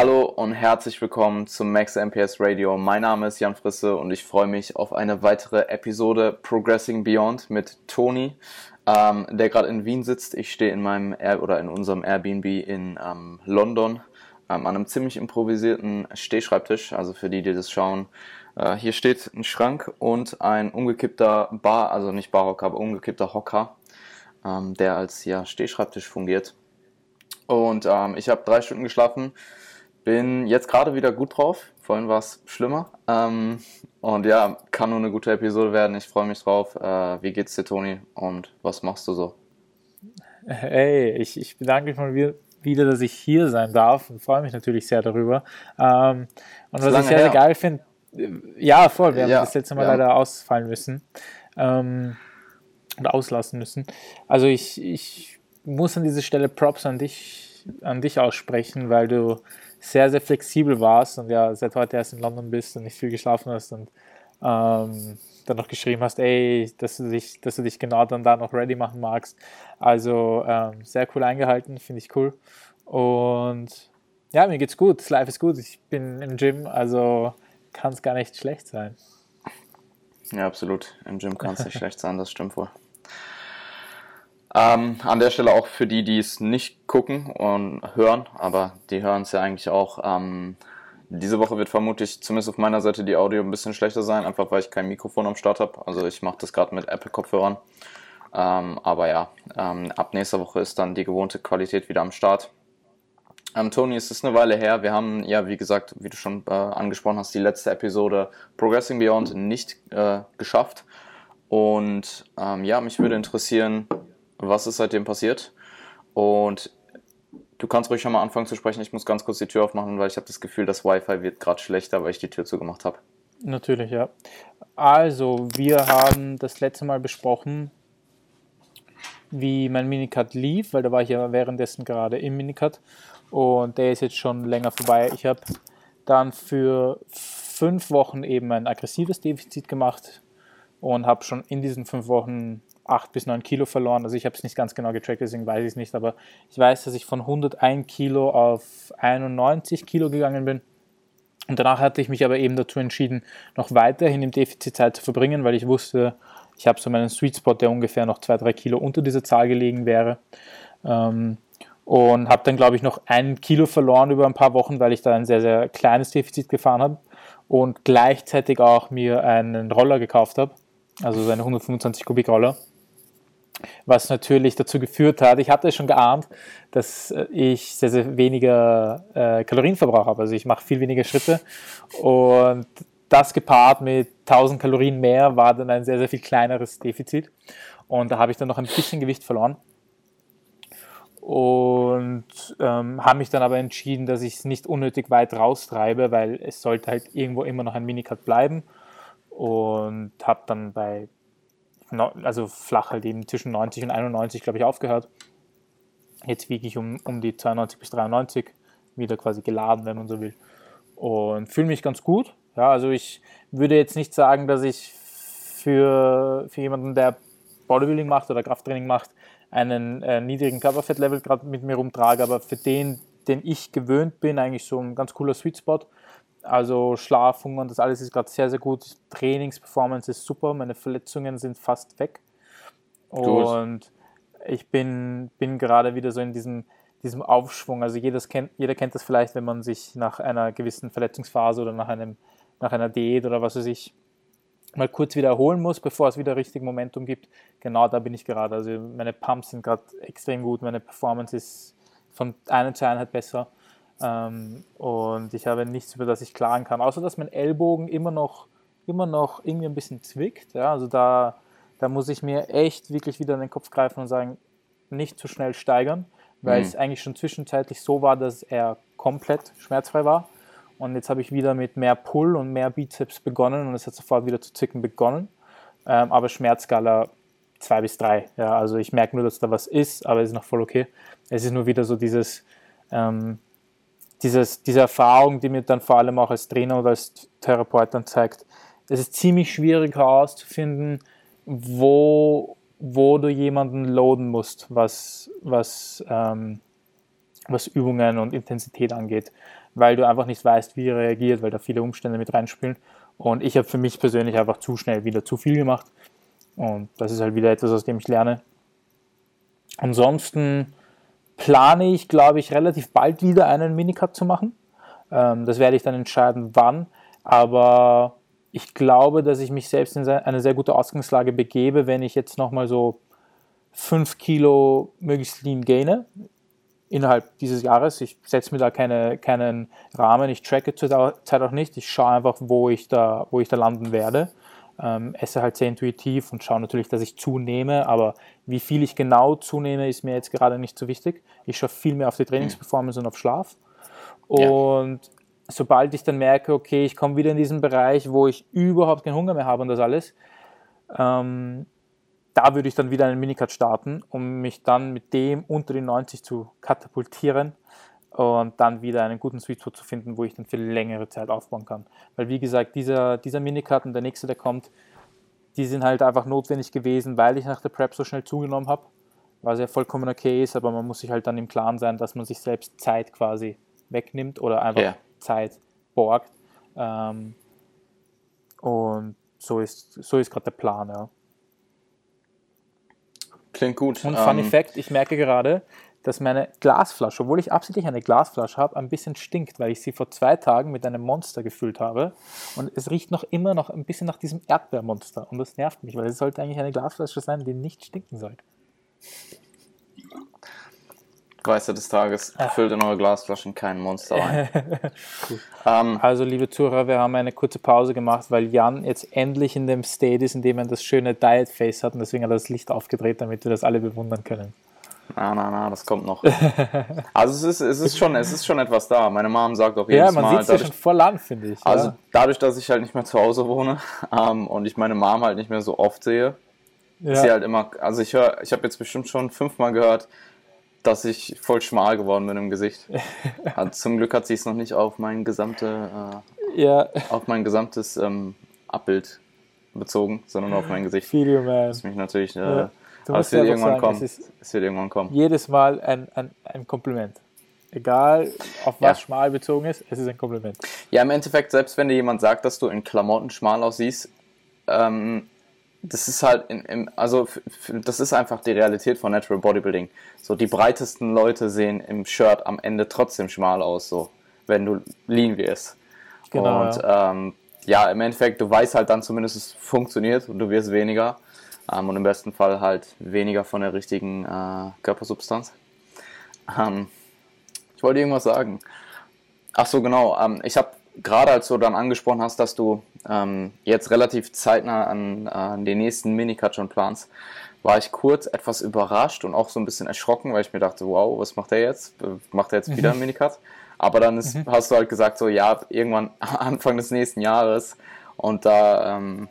Hallo und herzlich willkommen zum Max MPS Radio. Mein Name ist Jan Frisse und ich freue mich auf eine weitere Episode Progressing Beyond mit Toni, ähm, der gerade in Wien sitzt. Ich stehe in meinem Air oder in unserem Airbnb in ähm, London ähm, an einem ziemlich improvisierten Stehschreibtisch. Also für die, die das schauen, äh, hier steht ein Schrank und ein umgekippter Bar, also nicht Barhocker, aber umgekippter Hocker, ähm, der als ja, Stehschreibtisch fungiert. Und ähm, ich habe drei Stunden geschlafen, bin jetzt gerade wieder gut drauf. Vorhin war es schlimmer. Ähm, und ja, kann nur eine gute Episode werden. Ich freue mich drauf. Äh, wie geht's dir, Toni? Und was machst du so? Hey, ich, ich bedanke mich mal wieder, wieder, dass ich hier sein darf und freue mich natürlich sehr darüber. Ähm, und was ich sehr, sehr geil finde, ja, voll, wir haben ja, das letzte Mal ja. leider ausfallen müssen ähm, und auslassen müssen. Also ich, ich muss an dieser Stelle Props an dich, an dich aussprechen, weil du sehr, sehr flexibel warst und ja, seit heute erst in London bist und nicht viel geschlafen hast und ähm, dann noch geschrieben hast, ey, dass du dich, dass du dich genau dann da noch ready machen magst. Also ähm, sehr cool eingehalten, finde ich cool. Und ja, mir geht's gut, das Life ist gut. Ich bin im Gym, also kann es gar nicht schlecht sein. Ja, absolut. Im Gym kann es nicht schlecht sein, das stimmt wohl. Ähm, an der Stelle auch für die, die es nicht gucken und hören, aber die hören es ja eigentlich auch. Ähm, diese Woche wird vermutlich zumindest auf meiner Seite die Audio ein bisschen schlechter sein, einfach weil ich kein Mikrofon am Start habe. Also ich mache das gerade mit Apple-Kopfhörern. Ähm, aber ja, ähm, ab nächster Woche ist dann die gewohnte Qualität wieder am Start. Ähm, Toni, es ist eine Weile her. Wir haben ja, wie gesagt, wie du schon äh, angesprochen hast, die letzte Episode Progressing Beyond nicht äh, geschafft. Und ähm, ja, mich würde interessieren, was ist seitdem passiert. Und du kannst ruhig schon mal anfangen zu sprechen. Ich muss ganz kurz die Tür aufmachen, weil ich habe das Gefühl, das Wi-Fi wird gerade schlechter, weil ich die Tür zugemacht habe. Natürlich, ja. Also, wir haben das letzte Mal besprochen, wie mein Minicut lief, weil da war ich ja währenddessen gerade im Minicut und der ist jetzt schon länger vorbei. Ich habe dann für fünf Wochen eben ein aggressives Defizit gemacht und habe schon in diesen fünf Wochen 8 bis 9 Kilo verloren. Also ich habe es nicht ganz genau getrackt, deswegen weiß ich es nicht, aber ich weiß, dass ich von 101 Kilo auf 91 Kilo gegangen bin. Und danach hatte ich mich aber eben dazu entschieden, noch weiterhin im Defizit Zeit zu verbringen, weil ich wusste, ich habe so meinen Sweet Spot, der ungefähr noch 2-3 Kilo unter dieser Zahl gelegen wäre. Ähm, und habe dann, glaube ich, noch ein Kilo verloren über ein paar Wochen, weil ich da ein sehr, sehr kleines Defizit gefahren habe und gleichzeitig auch mir einen Roller gekauft habe, also so eine 125 Kubik Roller was natürlich dazu geführt hat, ich hatte schon geahnt, dass äh, ich sehr, sehr weniger äh, Kalorienverbrauch habe. Also ich mache viel weniger Schritte und das gepaart mit 1000 Kalorien mehr war dann ein sehr, sehr viel kleineres Defizit. Und da habe ich dann noch ein bisschen Gewicht verloren. Und ähm, habe mich dann aber entschieden, dass ich es nicht unnötig weit raustreibe, weil es sollte halt irgendwo immer noch ein Minicut bleiben. Und habe dann bei also flach halt eben zwischen 90 und 91, glaube ich, aufgehört. Jetzt wiege ich um, um die 92 bis 93, wieder quasi geladen, wenn man so will. Und fühle mich ganz gut. Ja, also ich würde jetzt nicht sagen, dass ich für, für jemanden, der Bodybuilding macht oder Krafttraining macht, einen äh, niedrigen Körperfettlevel gerade mit mir rumtrage, aber für den, den ich gewöhnt bin, eigentlich so ein ganz cooler Sweet Spot. Also Schlaf, Hunger und das alles ist gerade sehr, sehr gut. Trainingsperformance ist super. Meine Verletzungen sind fast weg. Und ich bin, bin gerade wieder so in diesem, diesem Aufschwung. Also jedes kennt, jeder kennt das vielleicht, wenn man sich nach einer gewissen Verletzungsphase oder nach, einem, nach einer Diät oder was weiß ich mal kurz wieder erholen muss, bevor es wieder richtig Momentum gibt. Genau da bin ich gerade. Also meine Pumps sind gerade extrem gut, meine Performance ist von einer zu Einheit besser. Ähm, und ich habe nichts, über das ich klagen kann, außer dass mein Ellbogen immer noch, immer noch irgendwie ein bisschen zwickt. Ja? Also da, da muss ich mir echt wirklich wieder in den Kopf greifen und sagen, nicht zu schnell steigern, weil mhm. es eigentlich schon zwischenzeitlich so war, dass er komplett schmerzfrei war. Und jetzt habe ich wieder mit mehr Pull und mehr Bizeps begonnen und es hat sofort wieder zu zicken begonnen. Ähm, aber Schmerzskala 2 bis 3. Ja, also ich merke nur, dass da was ist, aber es ist noch voll okay. Es ist nur wieder so dieses, ähm, dieses, diese Erfahrung, die mir dann vor allem auch als Trainer oder als Therapeut dann zeigt, es ist ziemlich schwierig herauszufinden, wo, wo du jemanden loaden musst, was, was, ähm, was Übungen und Intensität angeht. weil du einfach nicht weißt, wie er reagiert, weil da viele Umstände mit reinspielen. Und ich habe für mich persönlich einfach zu schnell wieder zu viel gemacht. Und das ist halt wieder etwas, aus dem ich lerne. Ansonsten plane ich, glaube ich, relativ bald wieder einen Minicut zu machen. Ähm, das werde ich dann entscheiden, wann. Aber ich glaube, dass ich mich selbst in eine sehr gute Ausgangslage begebe, wenn ich jetzt nochmal so 5 Kilo möglichst lean gaine innerhalb dieses Jahres. Ich setze mir da keine, keinen Rahmen, ich tracke zur Zeit auch nicht. Ich schaue einfach, wo ich da, wo ich da landen werde. Ähm, esse halt sehr intuitiv und schaue natürlich, dass ich zunehme, aber wie viel ich genau zunehme, ist mir jetzt gerade nicht so wichtig. Ich schaue viel mehr auf die Trainingsperformance und auf Schlaf. Und ja. sobald ich dann merke, okay, ich komme wieder in diesen Bereich, wo ich überhaupt keinen Hunger mehr habe und das alles, ähm, da würde ich dann wieder einen Minicut starten, um mich dann mit dem unter die 90 zu katapultieren und dann wieder einen guten Sweet Spot zu finden, wo ich dann für längere Zeit aufbauen kann. Weil wie gesagt, dieser, dieser Minicut und der nächste, der kommt, die sind halt einfach notwendig gewesen, weil ich nach der Prep so schnell zugenommen habe, was ja vollkommen okay ist, aber man muss sich halt dann im Klaren sein, dass man sich selbst Zeit quasi wegnimmt oder einfach yeah. Zeit borgt. Ähm, und so ist, so ist gerade der Plan, ja. Klingt gut. Und Funny ähm, Fact, ich merke gerade, dass meine Glasflasche, obwohl ich absichtlich eine Glasflasche habe, ein bisschen stinkt, weil ich sie vor zwei Tagen mit einem Monster gefüllt habe. Und es riecht noch immer noch ein bisschen nach diesem Erdbeermonster. Und das nervt mich, weil es sollte eigentlich eine Glasflasche sein, die nicht stinken sollte. Weisheit des Tages, Ach. füllt in eure Glasflaschen kein Monster ein. ähm, also, liebe Zuhörer, wir haben eine kurze Pause gemacht, weil Jan jetzt endlich in dem State ist, in dem er das schöne Diet Face hat und deswegen hat er das Licht aufgedreht, damit wir das alle bewundern können. Na, na, na, das kommt noch. also es ist, es ist schon, es ist schon etwas da. Meine Mom sagt auch jedes Mal. Ja, man sieht es ja schon voll an, finde ich. Also ja. dadurch, dass ich halt nicht mehr zu Hause wohne ähm, und ich meine Mom halt nicht mehr so oft sehe, ja. ist sie halt immer, also ich höre, ich habe jetzt bestimmt schon fünfmal gehört, dass ich voll schmal geworden bin im Gesicht. also zum Glück hat sie es noch nicht auf mein gesamte, äh, ja. auf mein gesamtes ähm, Abbild bezogen, sondern auf mein Gesicht. You, man. Das mich natürlich. Äh, ja. Es wird irgendwann sagen, kommen. Es, es, wird irgendwann kommen. Jedes Mal ein, ein, ein Kompliment. Egal, auf was ja. schmal bezogen ist, es ist ein Kompliment. Ja, im Endeffekt, selbst wenn dir jemand sagt, dass du in Klamotten schmal aussiehst, ähm, das ist halt, in, in, also das ist einfach die Realität von Natural Bodybuilding. So die breitesten Leute sehen im Shirt am Ende trotzdem schmal aus, so wenn du lean wirst. Genau, und ja. Ähm, ja, im Endeffekt, du weißt halt dann zumindest, es funktioniert und du wirst weniger. Ähm, und im besten Fall halt weniger von der richtigen äh, Körpersubstanz. Ähm, ich wollte irgendwas sagen. Ach so, genau. Ähm, ich habe gerade als du dann angesprochen hast, dass du ähm, jetzt relativ zeitnah an, an den nächsten Minicut schon planst, war ich kurz etwas überrascht und auch so ein bisschen erschrocken, weil ich mir dachte, wow, was macht er jetzt? Macht er jetzt wieder einen mhm. Minicut? Aber dann ist, mhm. hast du halt gesagt, so ja, irgendwann Anfang des nächsten Jahres und da, ähm,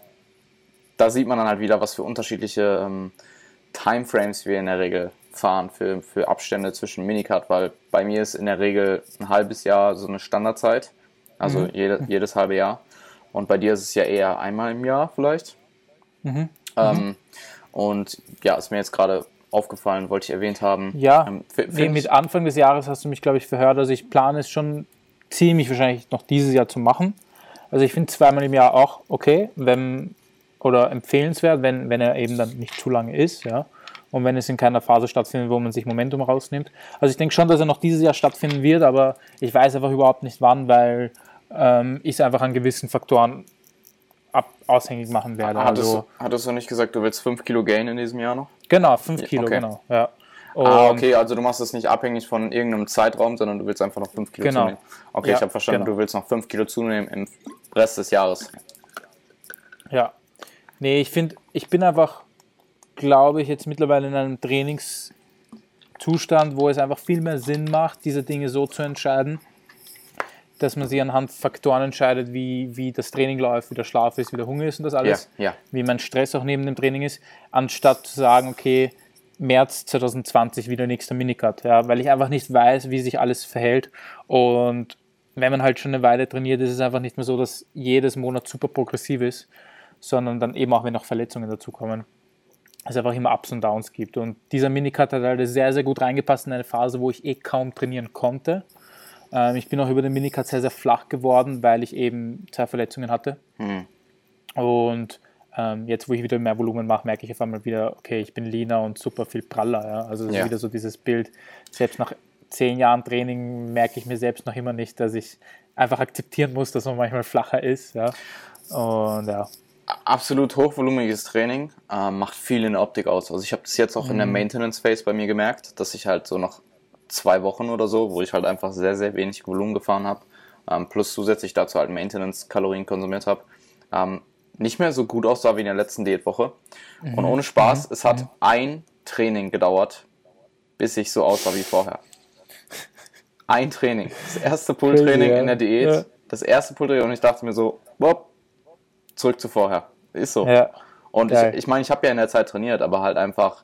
da sieht man dann halt wieder, was für unterschiedliche ähm, Timeframes wir in der Regel fahren für, für Abstände zwischen Minicut, weil bei mir ist in der Regel ein halbes Jahr so eine Standardzeit also mhm. jede, jedes halbe Jahr. Und bei dir ist es ja eher einmal im Jahr vielleicht. Mhm. Ähm, mhm. und ja, ist mir jetzt gerade aufgefallen, wollte ich erwähnt haben. Ja, ähm, nee, mit Anfang des Jahres hast du mich, glaube ich, verhört. Also ich plane es schon ziemlich wahrscheinlich noch dieses Jahr zu machen. Also ich finde zweimal im Jahr auch okay, wenn oder empfehlenswert, wenn, wenn er eben dann nicht zu lange ist, ja. Und wenn es in keiner Phase stattfindet, wo man sich Momentum rausnimmt. Also ich denke schon, dass er noch dieses Jahr stattfinden wird, aber ich weiß einfach überhaupt nicht wann, weil ähm, ich es einfach an gewissen Faktoren ab, aushängig machen werde. Hattest, also, du, hattest du nicht gesagt, du willst 5 Kilo Gain in diesem Jahr noch? Genau, 5 Kilo, okay. genau. Ja. ah, okay, also du machst es nicht abhängig von irgendeinem Zeitraum, sondern du willst einfach noch 5 Kilo genau. zunehmen. Okay, ja, ich habe verstanden, genau. du willst noch 5 Kilo zunehmen im Rest des Jahres. Ja. Nee, ich finde, ich bin einfach, glaube ich, jetzt mittlerweile in einem Trainingszustand, wo es einfach viel mehr Sinn macht, diese Dinge so zu entscheiden, dass man sich anhand Faktoren entscheidet, wie, wie das Training läuft, wie der Schlaf ist, wie der Hunger ist und das alles, ja, ja. wie mein Stress auch neben dem Training ist, anstatt zu sagen, okay, März 2020 wieder nächster Minicut, ja, weil ich einfach nicht weiß, wie sich alles verhält und wenn man halt schon eine Weile trainiert, ist es einfach nicht mehr so, dass jedes Monat super progressiv ist, sondern dann eben auch, wenn noch Verletzungen dazukommen, es einfach immer Ups und Downs gibt. Und dieser Minicut hat halt sehr, sehr gut reingepasst in eine Phase, wo ich eh kaum trainieren konnte Ähm, ich bin auch über den Minicut sehr, sehr flach geworden, weil ich eben zwei Verletzungen hatte. Mhm. Und ähm, jetzt, wo ich wieder mehr Volumen mache, merke ich auf einmal wieder, okay, ich bin leaner und super viel praller. Ja? Also das ja. ist wieder so dieses Bild, selbst nach zehn Jahren Training merke ich mir selbst noch immer nicht, dass ich einfach akzeptieren muss, dass man manchmal flacher ist. Ja? Und ja. Absolut hochvolumiges Training äh, macht viel in der Optik aus. Also ich habe das jetzt auch mhm. in der mhm. Maintenance Phase bei mir gemerkt, dass ich halt so noch zwei Wochen oder so, wo ich halt einfach sehr, sehr wenig Volumen gefahren habe, ähm, plus zusätzlich dazu halt Maintenance-Kalorien konsumiert habe, ähm, nicht mehr so gut aussah wie in der letzten Diätwoche. Mhm. Und ohne Spaß, mhm. es hat mhm. ein Training gedauert, bis ich so aussah wie vorher. Ein Training. Das erste Pull-Training in der Diät. Ja. Das erste Pull-Training und ich dachte mir so, boop, zurück zu vorher. Ist so. Ja. Und Geil. ich, ich meine, ich habe ja in der Zeit trainiert, aber halt einfach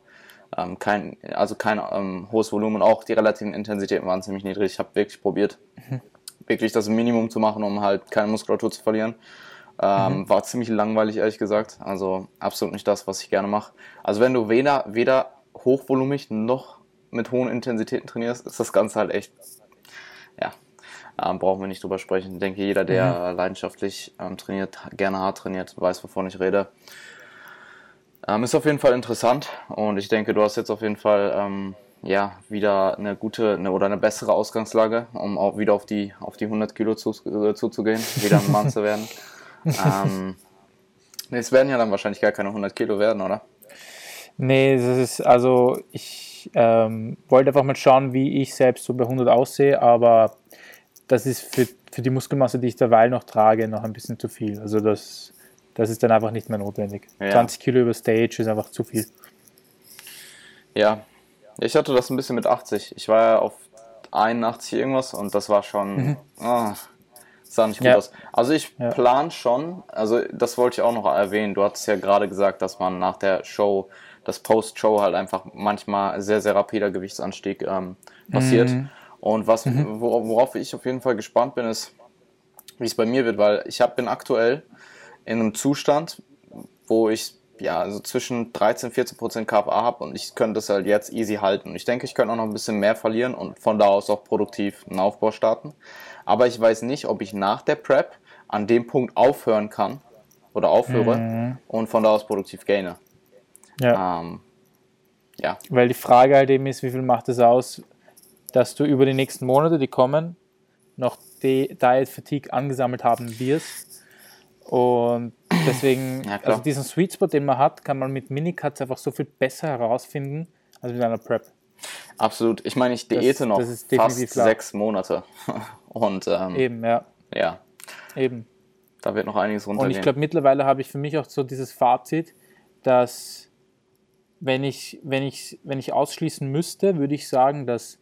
ähm, kein, also kein ähm, hohes Volumen. Auch die relativen Intensitäten waren ziemlich niedrig. Ich habe wirklich probiert, mhm. wirklich das Minimum zu machen, um halt keine Muskulatur zu verlieren. Ähm, mhm. War ziemlich langweilig, ehrlich gesagt. Also absolut nicht das, was ich gerne mache. Also wenn du weder, weder hochvolumig noch mit hohen Intensitäten trainierst, ist das Ganze halt echt, ja, ähm, brauchen wir nicht drüber sprechen. Ich denke, jeder, der mhm. leidenschaftlich ähm, trainiert, gerne hart trainiert, weiß, wovon ich rede. Ähm, ist auf jeden Fall interessant und ich denke, du hast jetzt auf jeden Fall ähm, ja, wieder eine gute eine, oder eine bessere Ausgangslage, um auch wieder auf die, auf die 100 Kilo zu, äh, zuzugehen, wieder ein Mann zu werden. ähm, es werden ja dann wahrscheinlich gar keine 100 Kilo werden, oder? Nee, das ist also, ich ähm, wollte einfach mal schauen, wie ich selbst so bei 100 aussehe, aber das ist für, für die Muskelmasse, die ich derweil noch trage, noch ein bisschen zu viel. Also das das ist dann einfach nicht mehr notwendig. Ja. 20 Kilo über Stage ist einfach zu viel. Ja, ich hatte das ein bisschen mit 80. Ich war ja auf 81 irgendwas und das war schon. Mhm. Oh, sah nicht gut ja. aus. Also ich ja. plan schon, also das wollte ich auch noch erwähnen. Du hattest ja gerade gesagt, dass man nach der Show, das Post-Show halt einfach manchmal sehr, sehr rapider Gewichtsanstieg ähm, passiert. Mhm. Und was, mhm. worauf ich auf jeden Fall gespannt bin, ist, wie es bei mir wird, weil ich hab, bin aktuell in einem Zustand, wo ich ja, also zwischen 13 14 Prozent KFA habe und ich könnte das halt jetzt easy halten. Ich denke, ich könnte auch noch ein bisschen mehr verlieren und von da aus auch produktiv einen Aufbau starten. Aber ich weiß nicht, ob ich nach der Prep an dem Punkt aufhören kann oder aufhöre mhm. und von da aus produktiv gaine. Ja. Ähm, ja. Weil die Frage halt eben ist, wie viel macht es aus, dass du über die nächsten Monate, die kommen, noch die Diet Fatigue angesammelt haben wirst und deswegen, ja, also diesen Sweet Spot, den man hat, kann man mit Minicuts einfach so viel besser herausfinden als mit einer Prep. Absolut. Ich meine, ich diete das, noch das fast klar. sechs Monate. Und ähm, eben, ja. Ja. Eben. Da wird noch einiges runtergehen. Und ich glaube, mittlerweile habe ich für mich auch so dieses Fazit, dass wenn ich, wenn ich, wenn ich ausschließen müsste, würde ich sagen, dass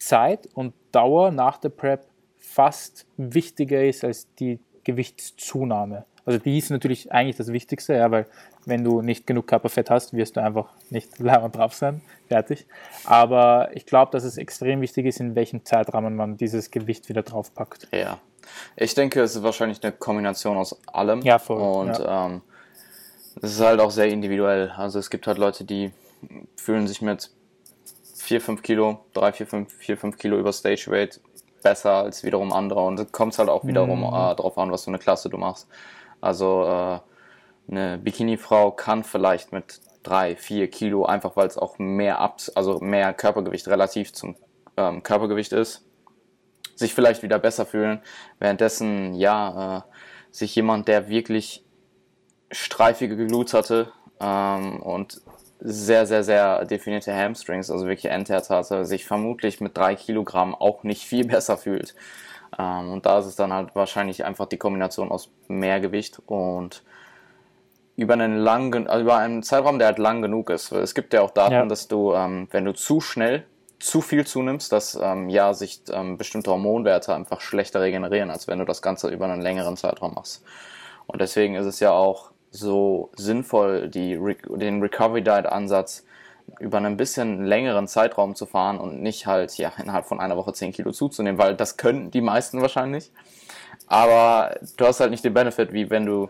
Zeit und Dauer nach der Prep fast wichtiger ist als die Gewichtszunahme. Also die ist natürlich eigentlich das Wichtigste, ja, weil wenn du nicht genug Körperfett hast, wirst du einfach nicht leibend drauf sein, fertig. Aber ich glaube, dass es extrem wichtig ist, in welchem Zeitrahmen man dieses Gewicht wieder draufpackt. Ja, ich denke, es ist wahrscheinlich eine Kombination aus allem. Ja, voll. Und ja. Ähm, es ist halt auch sehr individuell. Also es gibt halt Leute, die fühlen sich mit 4, 5 Kilo, 3, 4, 5, 4, 5 Kilo über Stage Weight besser als wiederum andere. Und es kommt halt auch wiederum mhm. äh, darauf an, was für eine Klasse du machst. Also äh, eine Bikini-Frau kann vielleicht mit drei, vier Kilo, einfach weil es auch mehr Abs also mehr Körpergewicht relativ zum ähm, Körpergewicht ist, sich vielleicht wieder besser fühlen. Währenddessen, ja, äh, sich jemand, der wirklich streifige Glutes hatte ähm, und sehr, sehr, sehr definierte Hamstrings, also wirklich Endherz hatte, sich vermutlich mit drei Kilogramm auch nicht viel besser fühlt. Ähm, und da ist es dann halt wahrscheinlich einfach die Kombination aus mehr Gewicht und über einen langen, also über einen Zeitraum, der halt lang genug ist. Es gibt ja auch Daten, ja. dass du, ähm, wenn du zu schnell zu viel zunimmst, dass ähm, ja sich ähm, bestimmte Hormonwerte einfach schlechter regenerieren, als wenn du das Ganze über einen längeren Zeitraum machst. Und deswegen ist es ja auch so sinnvoll, die, den Recovery Diet Ansatz über einen bisschen längeren Zeitraum zu fahren und nicht halt ja, innerhalb von einer Woche 10 Kilo zuzunehmen, weil das können die meisten wahrscheinlich. Aber du hast halt nicht den Benefit, wie wenn du,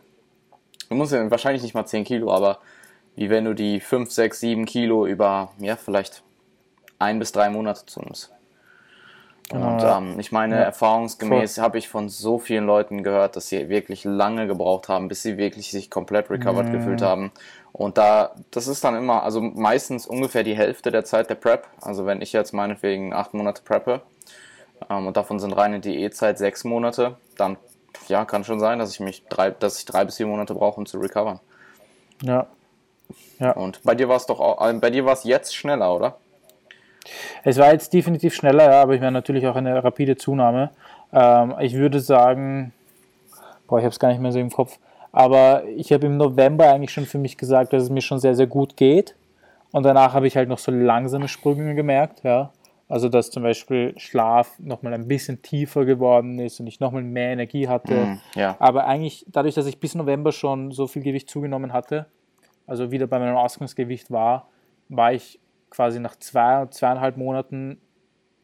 du musst ja wahrscheinlich nicht mal 10 Kilo, aber wie wenn du die 5, 6, 7 Kilo über, ja, vielleicht ein bis drei Monate zunimmst. Und ähm, ich meine, ja. erfahrungsgemäß habe ich von so vielen Leuten gehört, dass sie wirklich lange gebraucht haben, bis sie wirklich sich komplett recovered mhm. gefühlt haben. Und da, das ist dann immer, also meistens ungefähr die Hälfte der Zeit der Prep. Also wenn ich jetzt meinetwegen acht Monate preppe ähm, und davon sind reine Diätzeit sechs Monate, dann ja, kann schon sein, dass ich mich drei, dass ich drei bis vier Monate brauche, um zu recovern. Ja. Ja. Und bei dir war es doch auch, bei dir war es jetzt schneller, oder? Es war jetzt definitiv schneller, ja, aber ich meine natürlich auch eine rapide Zunahme. Ähm, ich würde sagen, boah, ich habe es gar nicht mehr so im Kopf, aber ich habe im November eigentlich schon für mich gesagt, dass es mir schon sehr, sehr gut geht. Und danach habe ich halt noch so langsame Sprünge gemerkt, ja. Also, dass zum Beispiel Schlaf nochmal ein bisschen tiefer geworden ist und ich nochmal mehr Energie hatte. Mm, ja. Aber eigentlich, dadurch, dass ich bis November schon so viel Gewicht zugenommen hatte, also wieder bei meinem Ausgangsgewicht war, war ich quasi nach zwei, zweieinhalb Monaten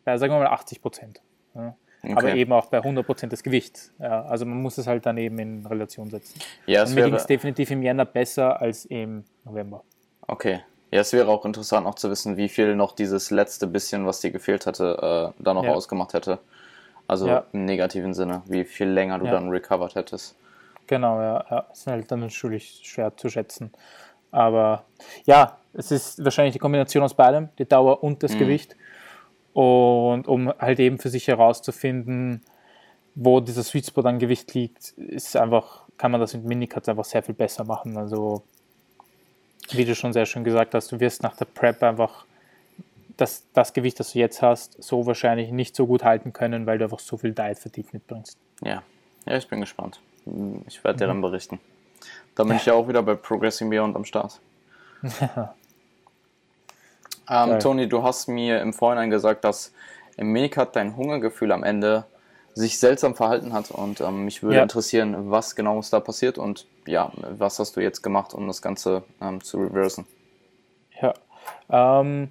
bei, sagen wir mal, 80 Prozent. Ja. Okay. Aber eben auch bei 100 Prozent des Gewichts. Ja, also man muss es halt dann eben in Relation setzen. Ja, Und mir ging es definitiv im Jänner besser als im November. Okay. Ja, es wäre auch interessant noch zu wissen, wie viel noch dieses letzte bisschen, was dir gefehlt hatte, äh, da noch ja. ausgemacht hätte. Also ja. im negativen Sinne, wie viel länger du dann recovered hättest. Genau, ja, ja. Das ist halt dann natürlich schwer zu schätzen. Aber ja, es ist wahrscheinlich die Kombination aus beidem, die Dauer und das mhm. Gewicht. Und um halt eben für sich herauszufinden, wo dieser Sweet Spot an Gewicht liegt, ist einfach, kann man das mit Minicuts einfach sehr viel besser machen. Also, wie du schon sehr schön gesagt hast, du wirst nach der Prep einfach das, das Gewicht, das du jetzt hast, so wahrscheinlich nicht so gut halten können, weil du einfach so viel Diet Fatigue mitbringst. Ja, ja ich bin gespannt. Ich werde dir mhm. dann berichten. Da bin ich ja auch wieder bei Progressing Beyond am Start. ähm, Toni, du hast mir im Vorhinein gesagt, dass im Minicut dein Hungergefühl am Ende sich seltsam verhalten hat und ähm, mich würde ja. interessieren, was genau ist da passiert und ja, was hast du jetzt gemacht, um das Ganze ähm, zu reversen? Ja, ähm,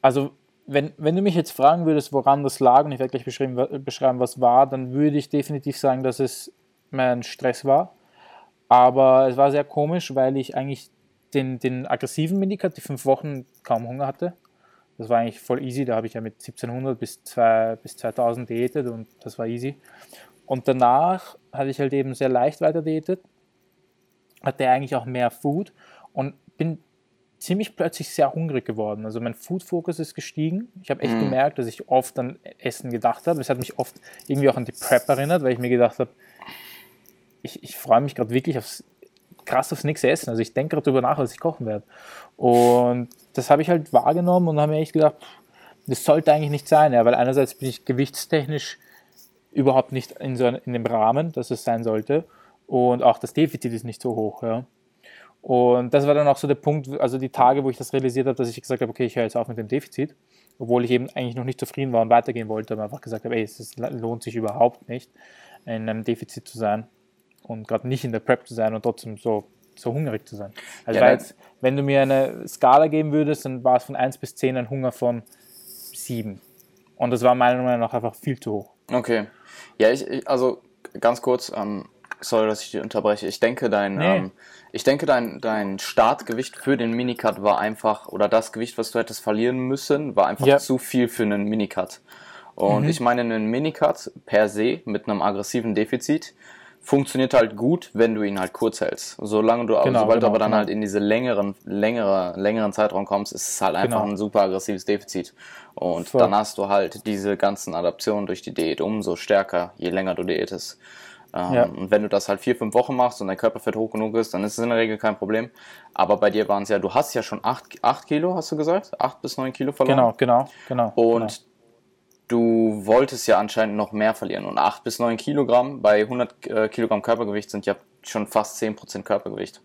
also wenn, wenn du mich jetzt fragen würdest, woran das lag, und ich werde gleich beschreiben, beschreiben, was war, dann würde ich definitiv sagen, dass es mein Stress war. Aber es war sehr komisch, weil ich eigentlich den, den aggressiven Minicut, die fünf Wochen, kaum Hunger hatte. Das war eigentlich voll easy. Da habe ich ja mit 1700 bis, 2, bis 2000 diätet und das war easy. Und danach hatte ich halt eben sehr leicht weiter diätet, hatte eigentlich auch mehr Food und bin ziemlich plötzlich sehr hungrig geworden. Also mein Food-Focus ist gestiegen. Ich habe echt mm. gemerkt, dass ich oft an Essen gedacht habe. Es hat mich oft irgendwie auch an die Prep erinnert, weil ich mir gedacht habe, ich, ich freue mich gerade wirklich aufs, krass aufs nächste Essen. Also ich denke gerade darüber nach, was ich kochen werde. Und das habe ich halt wahrgenommen und habe mir echt gedacht, das sollte eigentlich nicht sein, ja, weil einerseits bin ich gewichtstechnisch überhaupt nicht in, so in dem Rahmen, dass es sein sollte. Und auch das Defizit ist nicht so hoch. Ja. Und das war dann auch so der Punkt, also die Tage, wo ich das realisiert habe, dass ich gesagt habe, okay, ich höre jetzt auf mit dem Defizit, obwohl ich eben eigentlich noch nicht zufrieden war und weitergehen wollte, aber einfach gesagt habe, ey, es lohnt sich überhaupt nicht, in einem Defizit zu sein und gerade nicht in der Prep zu sein und trotzdem so, so hungrig zu sein. Also ja, jetzt, wenn du mir eine Skala geben würdest, dann war es von 1 bis 10 ein Hunger von 7. Und das war meiner Meinung nach einfach viel zu hoch. Okay. Ja, ich, also ganz kurz, ähm, sorry, dass ich dich unterbreche. Ich denke, dein, nee. ähm, ich denke, dein, dein Startgewicht für den Minicut war einfach, oder das Gewicht, was du hättest verlieren müssen, war einfach ja. zu viel für einen Minicut. Und mhm. ich meine, einen Minicut per se mit einem aggressiven Defizit funktioniert halt gut, wenn du ihn halt kurz hältst. Solange du, genau, sobald genau, du aber dann genau. halt in diese längeren, längere, längeren Zeitraum kommst, ist es halt einfach genau. ein super aggressives Defizit. Und Voll. dann hast du halt diese ganzen Adaptionen durch die Diät umso stärker, je länger du diätest. Ähm, ja. Und wenn du das halt vier, fünf Wochen machst und dein Körperfett hoch genug ist, dann ist es in der Regel kein Problem. Aber bei dir waren es ja, du hast ja schon acht, acht Kilo, hast du gesagt? Acht bis neun Kilo verloren. Genau, genau, genau. Und genau du wolltest ja anscheinend noch mehr verlieren. Und 8 bis 9 Kilogramm bei 100 äh, Kilogramm Körpergewicht sind ja schon fast 10% Körpergewicht.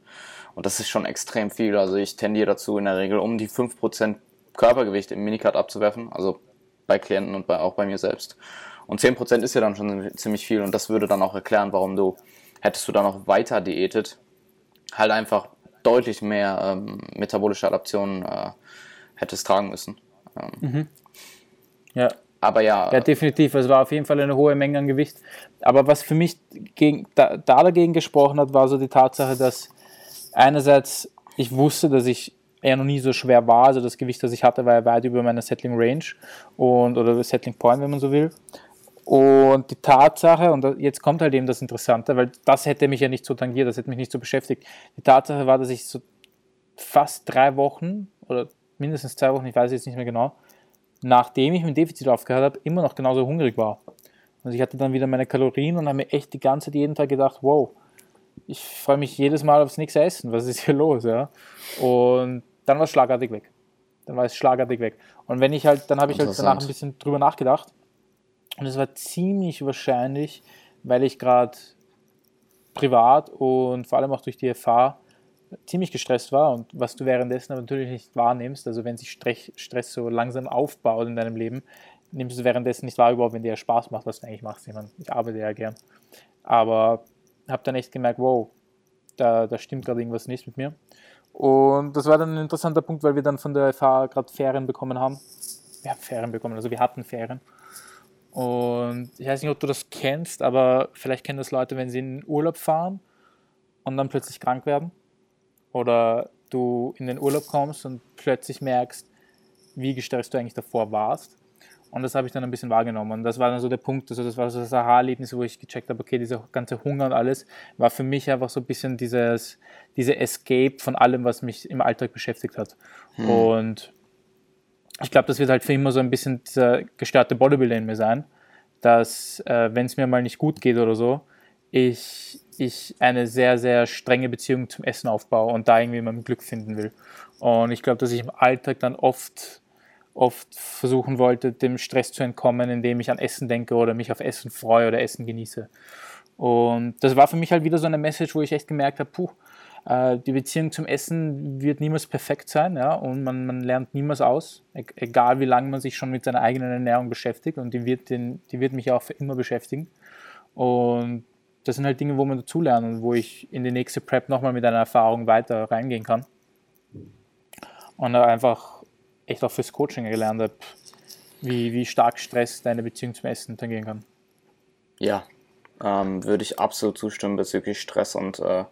Und das ist schon extrem viel. Also ich tendiere dazu in der Regel um die 5% Körpergewicht im Minicut abzuwerfen. Also bei Klienten und bei, auch bei mir selbst. Und 10% ist ja dann schon ziemlich viel. Und das würde dann auch erklären, warum du, hättest du dann noch weiter diätet, halt einfach deutlich mehr ähm, metabolische Adaptionen äh, hättest tragen müssen. Ähm, mhm. Ja, aber ja. Ja, definitiv. Es war auf jeden Fall eine hohe Menge an Gewicht. Aber was für mich gegen, da, da dagegen gesprochen hat, war so die Tatsache, dass einerseits ich wusste, dass ich er noch nie so schwer war. Also das Gewicht, das ich hatte, war ja weit über meiner Settling Range und oder Settling Point, wenn man so will. Und die Tatsache, und jetzt kommt halt eben das Interessante, weil das hätte mich ja nicht so tangiert, das hätte mich nicht so beschäftigt. Die Tatsache war, dass ich so fast drei Wochen oder mindestens zwei Wochen, ich weiß jetzt nicht mehr genau, nachdem ich mit Defizit aufgehört habe, immer noch genauso hungrig war. Also ich hatte dann wieder meine Kalorien und habe mir echt die ganze Zeit jeden Tag gedacht, wow, ich freue mich jedes Mal aufs nächste Essen, was ist hier los, ja? Und dann war es schlagartig weg. Dann war es schlagartig weg. Und wenn ich halt, dann habe ich halt danach ein bisschen drüber nachgedacht und es war ziemlich wahrscheinlich, weil ich gerade privat und vor allem auch durch die FH ziemlich gestresst war und was du währenddessen natürlich nicht wahrnimmst, also wenn sich Stress so langsam aufbaut in deinem Leben, nimmst du währenddessen nicht wahr, überhaupt wenn dir Spaß macht, was du eigentlich machst. Ich, meine, ich arbeite ja gern. Aber habe dann echt gemerkt, wow, da, da stimmt gerade irgendwas nicht mit mir. Und das war dann ein interessanter Punkt, weil wir dann von der FH gerade Ferien bekommen haben. Wir haben Ferien bekommen, also wir hatten Ferien. Und ich weiß nicht, ob du das kennst, aber vielleicht kennen das Leute, wenn sie in den Urlaub fahren und dann plötzlich krank werden. Oder du in den Urlaub kommst und plötzlich merkst, wie gestresst du eigentlich davor warst. Und das habe ich dann ein bisschen wahrgenommen. Und das war dann so der Punkt, also das war so das Aha-Erlebnis, wo ich gecheckt habe, okay, dieser ganze Hunger und alles war für mich einfach so ein bisschen dieses, diese Escape von allem, was mich im Alltag beschäftigt hat. Hm. Und ich glaube, das wird halt für immer so ein bisschen dieser gestörte Bodybuilder in mir sein, dass, äh, wenn es mir mal nicht gut geht oder so, ich, ich eine sehr, sehr strenge Beziehung zum Essen aufbaue und da irgendwie mein Glück finden will. Und ich glaube, dass ich im Alltag dann oft, oft versuchen wollte, dem Stress zu entkommen, indem ich an Essen denke oder mich auf Essen freue oder Essen genieße. Und das war für mich halt wieder so eine Message, wo ich echt gemerkt habe, puh, äh, die Beziehung zum Essen wird niemals perfekt sein, ja, und man, man lernt niemals aus, e egal wie lange man sich schon mit seiner eigenen Ernährung beschäftigt, und die wird, den, die wird mich auch für immer beschäftigen. Und das sind halt Dinge, wo man dazulernen und wo ich in die nächste Prep nochmal mit einer Erfahrung weiter reingehen kann. Und einfach echt auch fürs Coaching gelernt habe, wie, wie stark Stress deine Beziehung zum Essen tangieren kann. Ja, ähm, würde ich absolut zustimmen bezüglich Stress und äh,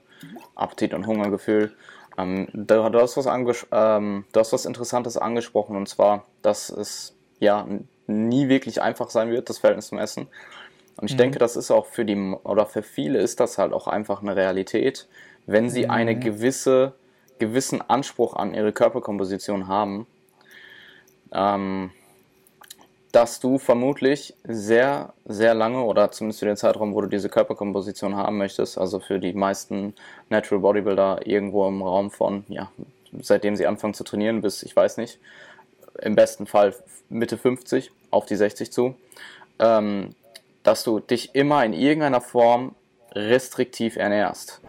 Appetit und Hungergefühl. Ähm, du, du, hast was ähm, du hast was Interessantes angesprochen und zwar, dass es ja nie wirklich einfach sein wird, das Verhältnis zum Essen. Und ich mhm. denke, das ist auch für die, oder für viele ist das halt auch einfach eine Realität, wenn sie mhm. eine gewisse, gewissen Anspruch an ihre Körperkomposition haben, ähm, dass du vermutlich sehr, sehr lange oder zumindest für den Zeitraum, wo du diese Körperkomposition haben möchtest, also für die meisten Natural Bodybuilder irgendwo im Raum von, ja, seitdem sie anfangen zu trainieren bis, ich weiß nicht, im besten Fall Mitte 50 auf die 60 zu, ähm, dass du dich immer in irgendeiner Form restriktiv ernährst.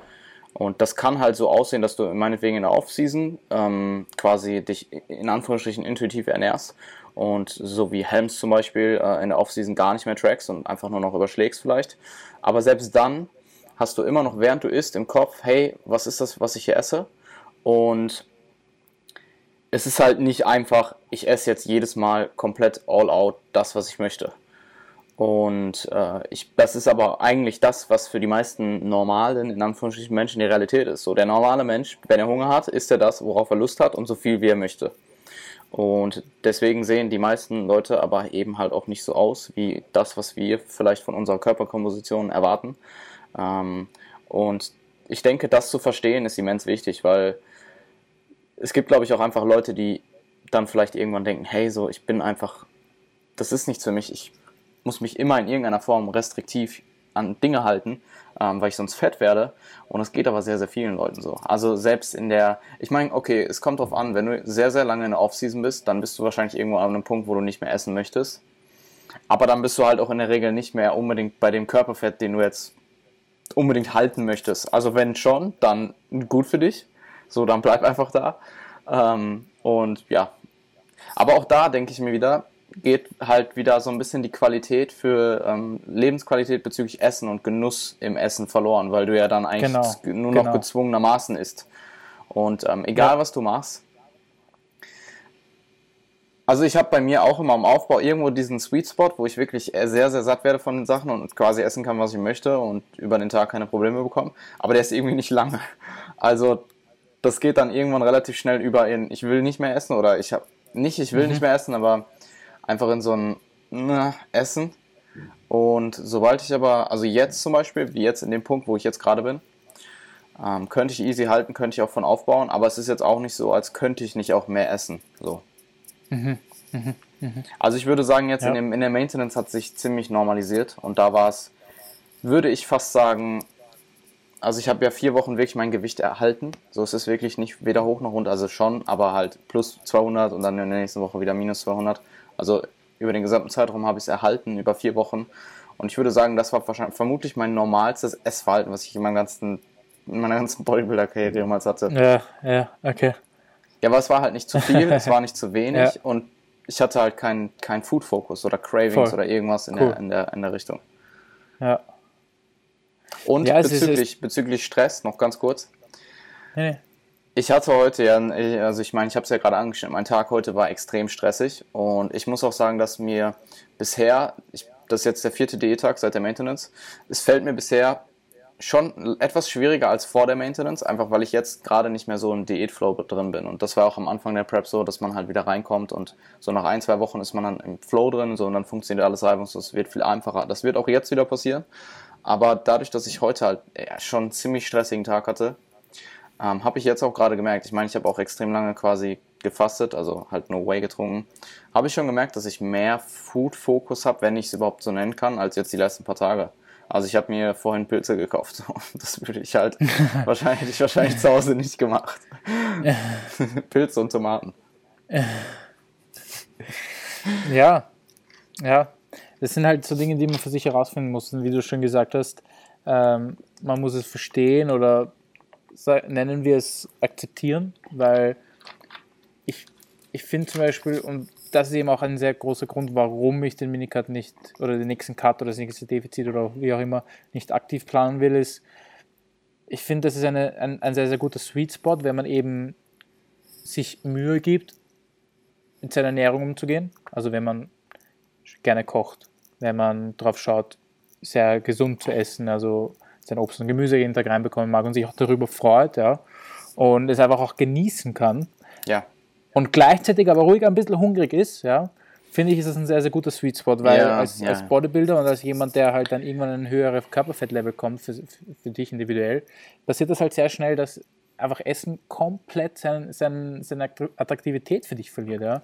Und das kann halt so aussehen, dass du meinetwegen in der Offseason ähm, quasi dich in Anführungsstrichen intuitiv ernährst und so wie Helms zum Beispiel äh, in der Offseason gar nicht mehr trackst und einfach nur noch überschlägst vielleicht. Aber selbst dann hast du immer noch, während du isst, im Kopf, hey, was ist das, was ich hier esse? Und es ist halt nicht einfach, ich esse jetzt jedes Mal komplett all out das, was ich möchte. Und äh, ich, das ist aber eigentlich das, was für die meisten normalen, in Anführungsstrichen Menschen die Realität ist. So, der normale Mensch, wenn er Hunger hat, isst er das, worauf er Lust hat und so viel wie er möchte. Und deswegen sehen die meisten Leute aber eben halt auch nicht so aus wie das, was wir vielleicht von unserer Körperkomposition erwarten. Ähm, und ich denke, das zu verstehen ist immens wichtig, weil es gibt, glaube ich, auch einfach Leute, die dann vielleicht irgendwann denken, hey, so, ich bin einfach, das ist nichts für mich, ich muss mich immer in irgendeiner Form restriktiv an Dinge halten, ähm, weil ich sonst fett werde. Und das geht aber sehr, sehr vielen Leuten so. Also selbst in der, ich meine, okay, es kommt drauf an, wenn du sehr, sehr lange in der Offseason bist, dann bist du wahrscheinlich irgendwo an einem Punkt, wo du nicht mehr essen möchtest. Aber dann bist du halt auch in der Regel nicht mehr unbedingt bei dem Körperfett, den du jetzt unbedingt halten möchtest. Also wenn schon, dann gut für dich. So, dann bleib einfach da. Ähm, und ja. Aber auch da denke ich mir wieder, geht halt wieder so ein bisschen die Qualität für ähm, Lebensqualität bezüglich Essen und Genuss im Essen verloren, weil du ja dann eigentlich genau, nur noch genau. gezwungenermaßen isst. Und ähm, egal ja. was du machst. Also ich habe bei mir auch immer im Aufbau irgendwo diesen Sweet Spot, wo ich wirklich sehr, sehr satt werde von den Sachen und quasi essen kann, was ich möchte und über den Tag keine Probleme bekomme. Aber der ist irgendwie nicht lange. Also das geht dann irgendwann relativ schnell über in, ich will nicht mehr essen oder ich habe nicht, ich will mhm. nicht mehr essen, aber einfach in so ein na, Essen. Und sobald ich aber, also jetzt zum Beispiel, wie jetzt in dem Punkt, wo ich jetzt gerade bin, ähm, könnte ich easy halten, könnte ich auch von aufbauen, aber es ist jetzt auch nicht so, als könnte ich nicht auch mehr essen. So. Mhm. Mhm. Mhm. Also ich würde sagen, jetzt ja. in, dem, in der Maintenance hat sich ziemlich normalisiert und da war es, würde ich fast sagen, also ich habe ja vier Wochen wirklich mein Gewicht erhalten. So ist es wirklich nicht weder hoch noch runter, also schon, aber halt plus 200 und dann in der nächsten Woche wieder minus 200. Also über den gesamten Zeitraum habe ich es erhalten, über vier Wochen. Und ich würde sagen, das war wahrscheinlich vermutlich mein normalstes Essverhalten, was ich in, meinem ganzen, in meiner ganzen Bodybuilder-Karriere jemals hatte. Ja, ja, okay. Ja, aber es war halt nicht zu viel, es war nicht zu wenig ja. und ich hatte halt keinen kein Food-Fokus oder Cravings Voll. oder irgendwas in, cool. der, in, der, in der Richtung. Ja. Und ja, bezüglich, bezüglich Stress, noch ganz kurz. Nee. Ich hatte heute ja, also ich meine, ich habe es ja gerade angeschnitten, mein Tag heute war extrem stressig und ich muss auch sagen, dass mir bisher, ich, das ist jetzt der vierte Diättag seit der Maintenance, es fällt mir bisher schon etwas schwieriger als vor der Maintenance, einfach weil ich jetzt gerade nicht mehr so im Diätflow drin bin. Und das war auch am Anfang der Prep so, dass man halt wieder reinkommt und so nach ein, zwei Wochen ist man dann im Flow drin so, und dann funktioniert alles reibungslos, wird viel einfacher. Das wird auch jetzt wieder passieren. Aber dadurch, dass ich heute halt ja, schon einen ziemlich stressigen Tag hatte, ähm, habe ich jetzt auch gerade gemerkt. Ich meine, ich habe auch extrem lange quasi gefastet, also halt nur Whey getrunken. Habe ich schon gemerkt, dass ich mehr Food-Fokus habe, wenn ich es überhaupt so nennen kann, als jetzt die letzten paar Tage. Also ich habe mir vorhin Pilze gekauft. Das würde ich halt wahrscheinlich, wahrscheinlich zu Hause nicht gemacht. Pilze und Tomaten. Ja, ja das sind halt so Dinge, die man für sich herausfinden muss. Und wie du schon gesagt hast, ähm, man muss es verstehen oder nennen wir es akzeptieren, weil ich, ich finde zum Beispiel, und das ist eben auch ein sehr großer Grund, warum ich den Minicut nicht oder den nächsten Cut oder das nächste Defizit oder wie auch immer nicht aktiv planen will, ist, ich finde, das ist eine, ein, ein sehr, sehr guter Sweet Spot, wenn man eben sich Mühe gibt, mit seiner Ernährung umzugehen. Also wenn man gerne kocht, wenn man drauf schaut, sehr gesund zu essen, also sein Obst und Gemüse jeden Tag reinbekommen mag und sich auch darüber freut, ja, und es einfach auch genießen kann. Ja. Und gleichzeitig aber ruhig ein bisschen hungrig ist, ja, finde ich, ist das ein sehr, sehr guter Sweet Spot, weil ja, als, ja. als Bodybuilder und als jemand, der halt dann irgendwann ein höheres Körperfettlevel kommt, für, für dich individuell, passiert das halt sehr schnell, dass einfach Essen komplett sein, sein, seine Attraktivität für dich verliert, ja.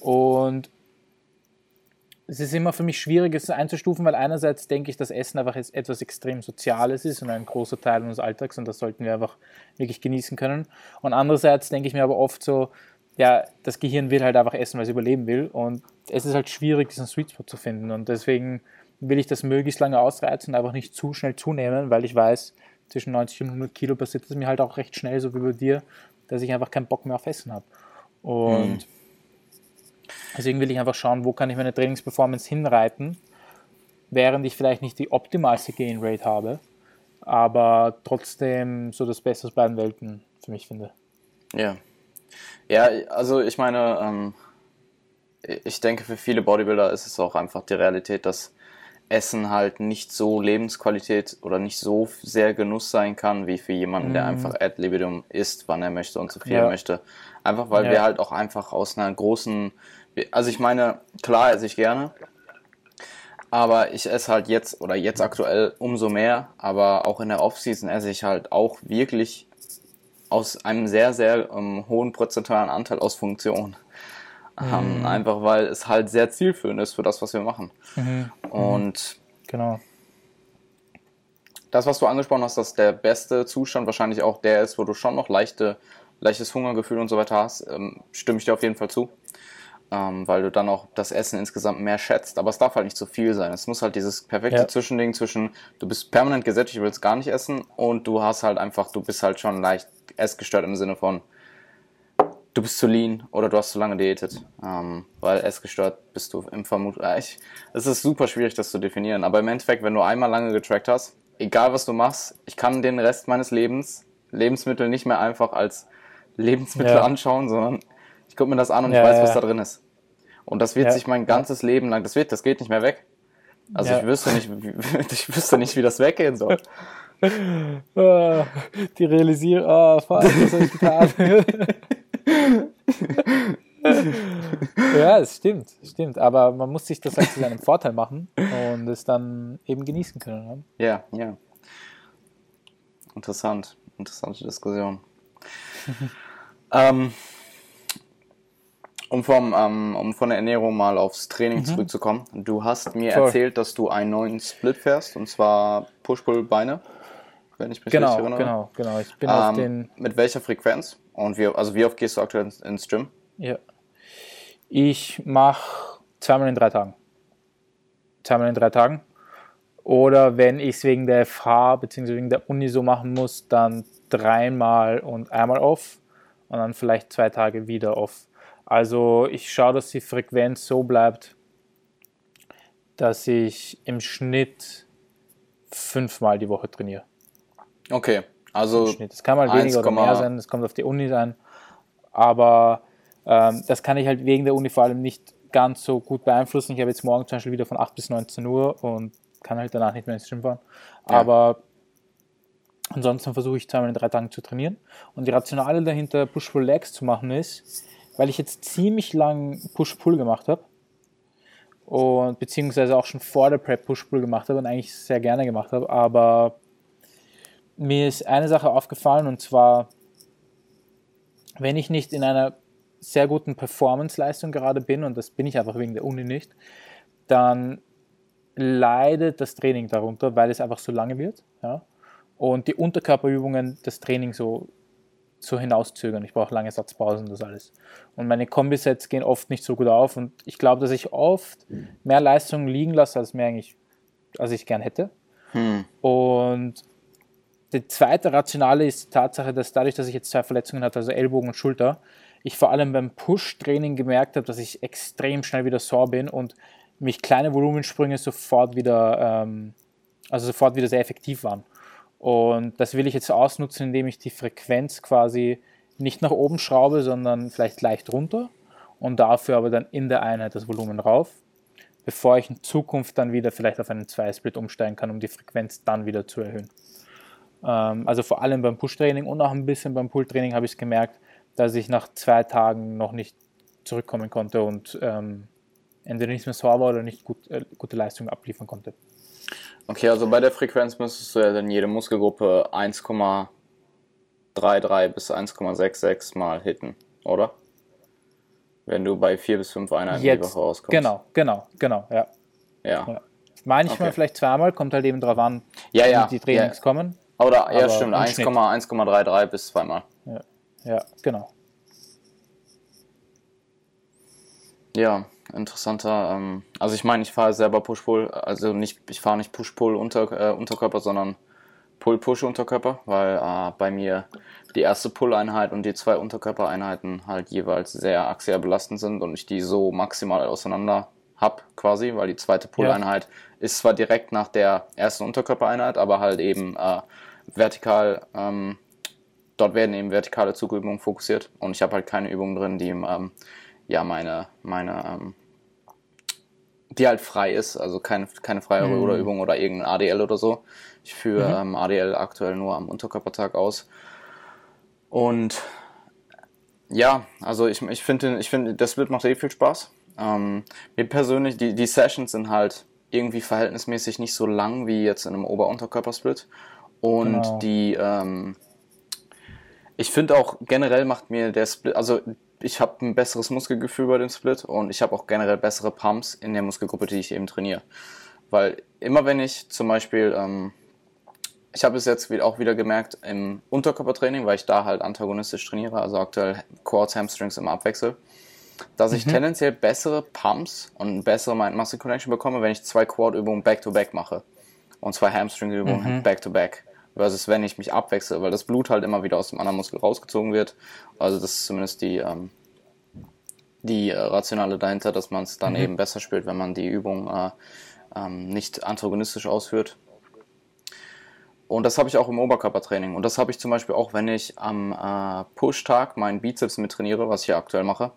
Und es ist immer für mich schwierig, es einzustufen, weil einerseits denke ich, dass Essen einfach etwas extrem Soziales ist und ein großer Teil unseres Alltags und das sollten wir einfach wirklich genießen können. Und andererseits denke ich mir aber oft so, ja, das Gehirn will halt einfach essen, weil es überleben will und es ist halt schwierig, diesen Sweet Spot zu finden und deswegen will ich das möglichst lange ausreizen und einfach nicht zu schnell zunehmen, weil ich weiß, zwischen 90 und 100 Kilo passiert es mir halt auch recht schnell, so wie bei dir, dass ich einfach keinen Bock mehr auf Essen habe. Und mhm Deswegen will ich einfach schauen, wo kann ich meine Trainingsperformance hinreiten, während ich vielleicht nicht die optimalste Gain Rate habe, aber trotzdem so das Beste aus beiden Welten für mich finde. Ja. Ja, also ich meine, ähm, ich denke, für viele Bodybuilder ist es auch einfach die Realität, dass Essen halt nicht so Lebensqualität oder nicht so sehr Genuss sein kann, wie für jemanden, mm. der mhm. einfach ad libitum isst, wann er möchte und so viel ja. möchte. Einfach weil ja. wir halt auch einfach aus einer großen also ich meine, klar esse ich gerne, aber ich esse halt jetzt oder jetzt aktuell umso mehr, aber auch in der Offseason esse ich halt auch wirklich aus einem sehr, sehr ähm, hohen prozentualen Anteil aus Funktion. Ähm, mhm. einfach weil es halt sehr zielführend ist für das, was wir machen. Mhm. Und genau. Das, was du angesprochen hast, dass der beste Zustand wahrscheinlich auch der ist, wo du schon noch leichte, leichtes Hungergefühl und so weiter hast, ähm, stimme ich dir auf jeden Fall zu ähm, weil du dann auch das Essen insgesamt mehr schätzt. Aber es darf halt nicht zu viel sein. Es muss halt dieses perfekte ja. Zwischending zwischen, du bist permanent gesättigt, du willst gar nicht essen und du hast halt einfach, du bist halt schon leicht essgestört im Sinne von, du bist zu lean oder du hast zu lange diätet. Ähm, weil essgestört bist du im Vermut. Äh, es ist super schwierig, das zu definieren. Aber im Endeffekt, wenn du einmal lange getrackt hast, egal was du machst, ich kann den Rest meines Lebens Lebensmittel nicht mehr einfach als Lebensmittel ja. anschauen, sondern ich gucke mir das an und ja, ich weiß, was da drin ist. Und das wird sich mein ganzes Leben lang, das wird, das geht nicht mehr weg. Also ja. ich wüsste nicht, wie, ich wüsste nicht, wie das weggehen soll. Ah, die realisieren, oh, fuck, was habe ich getan? ja, es stimmt, stimmt. Aber man muss sich das halt zu seinem Vorteil machen und es dann eben genießen können. Ne? Ja, ja. Interessant, interessante Diskussion. ähm, um, vom, ähm, um von der Ernährung mal aufs Training mhm. zurückzukommen. Du hast mir Voll. erzählt, dass du einen neuen Split fährst, und zwar Push-Pull-Beine, wenn ich mich genau, richtig erinnere. Genau, genau. Ich bin ähm, auf den mit welcher Frequenz? Und wie, also wie oft gehst du aktuell ins Gym? Ja. Ich mache zweimal in drei Tagen. Zweimal in drei Tagen. Oder wenn ich es wegen der FH bzw. wegen der Uni so machen muss, dann dreimal und einmal off und dann vielleicht zwei Tage wieder off. Also ich schaue, dass die Frequenz so bleibt, dass ich im Schnitt fünfmal die Woche trainiere. Okay, also. Es kann mal weniger oder mehr sein, es kommt auf die Uni sein. Aber ähm, das kann ich halt wegen der Uni vor allem nicht ganz so gut beeinflussen. Ich habe jetzt morgen zum Beispiel wieder von 8 bis 19 Uhr und kann halt danach nicht mehr ins Gym fahren. Ja. Aber ansonsten versuche ich zweimal in drei Tagen zu trainieren. Und die Rationale dahinter, Push-Pull-Legs zu machen, ist, weil ich jetzt ziemlich lang Push-Pull gemacht habe und beziehungsweise auch schon vor der Prep Push-Pull gemacht habe und eigentlich sehr gerne gemacht habe, aber mir ist eine Sache aufgefallen und zwar, wenn ich nicht in einer sehr guten Performance-Leistung gerade bin, und das bin ich einfach wegen der Uni nicht, dann leidet das Training darunter, weil es einfach so lange wird. Ja? Und die Unterkörperübungen das Training so so hinauszögern. Ich brauche lange Satzpausen, das alles. Und meine Kombisets gehen oft nicht so gut auf und ich glaube, dass ich oft mehr Leistung liegen lasse, als mir eigentlich, als ich gern hätte. Hm. Und die zweite Rationale ist die Tatsache, dass dadurch, dass ich jetzt zwei Verletzungen hatte, also Ellbogen und Schulter, ich vor allem beim Push-Training gemerkt habe, dass ich extrem schnell wieder sore bin und mich kleine Volumensprünge sofort wieder, ähm, also sofort wieder sehr effektiv waren. Und das will ich jetzt ausnutzen, indem ich die Frequenz quasi nicht nach oben schraube, sondern vielleicht leicht runter und dafür aber dann in der Einheit das Volumen rauf, bevor ich in Zukunft dann wieder vielleicht auf einen Zweisplit umsteigen kann, um die Frequenz dann wieder zu erhöhen. Ähm, also vor allem beim Push-Training und auch ein bisschen beim Pull-Training habe ich es gemerkt, dass ich nach zwei Tagen noch nicht zurückkommen konnte und ähm, entweder nicht mehr sauber oder nicht gut, äh, gute Leistung abliefern konnte. Okay, also bei der Frequenz müsstest du ja dann jede Muskelgruppe 1,33 bis 1,66 mal hitten, oder? Wenn du bei 4 bis 5 Einheiten Jetzt, die Woche rauskommst. Genau, genau, genau, ja. Ja. ja. Manchmal okay. vielleicht zweimal, kommt halt eben drauf an, ja, ja, wie die Trainings ja. kommen. Oder, ja, stimmt, 1,33 bis zweimal. Ja, ja genau. Ja, interessanter. Ähm, also ich meine, ich fahre selber Push-Pull, also nicht, ich fahre nicht Push-Pull unter, äh, Unterkörper, sondern Pull-Push Unterkörper, weil äh, bei mir die erste Pull-Einheit und die zwei Unterkörpereinheiten halt jeweils sehr axial belastend sind und ich die so maximal auseinander habe quasi, weil die zweite Pull-Einheit ja. ist zwar direkt nach der ersten Unterkörpereinheit, aber halt eben äh, vertikal, ähm, dort werden eben vertikale Zugübungen fokussiert und ich habe halt keine Übungen drin, die ähm, ja meine, meine ähm, die halt frei ist, also keine, keine freie mhm. Ruderübung oder irgendein ADL oder so. Ich führe mhm. ähm, ADL aktuell nur am Unterkörpertag aus. Und ja, also ich, ich finde, ich find, das wird macht eh viel Spaß. Ähm, mir persönlich, die, die Sessions sind halt irgendwie verhältnismäßig nicht so lang wie jetzt in einem Ober-Unterkörpersplit. Und genau. die, ähm, ich finde auch generell macht mir der Split, also ich habe ein besseres Muskelgefühl bei dem Split und ich habe auch generell bessere Pumps in der Muskelgruppe, die ich eben trainiere. Weil immer wenn ich zum Beispiel, ähm, ich habe es jetzt auch wieder gemerkt im Unterkörpertraining, weil ich da halt antagonistisch trainiere, also aktuell Quads, Hamstrings im Abwechsel, dass ich mhm. tendenziell bessere Pumps und bessere Mind-Muscle Connection bekomme, wenn ich zwei Quad-Übungen back-to-back mache und zwei Hamstring-Übungen mhm. back-to-back versus wenn ich mich abwechsle, weil das Blut halt immer wieder aus dem anderen Muskel rausgezogen wird. Also das ist zumindest die, ähm, die äh, Rationale dahinter, dass man es dann mhm. eben besser spielt, wenn man die Übung äh, ähm, nicht antagonistisch ausführt. Und das habe ich auch im Oberkörpertraining. Und das habe ich zum Beispiel auch, wenn ich am äh, Push-Tag meinen Bizeps mit trainiere, was ich ja aktuell mache.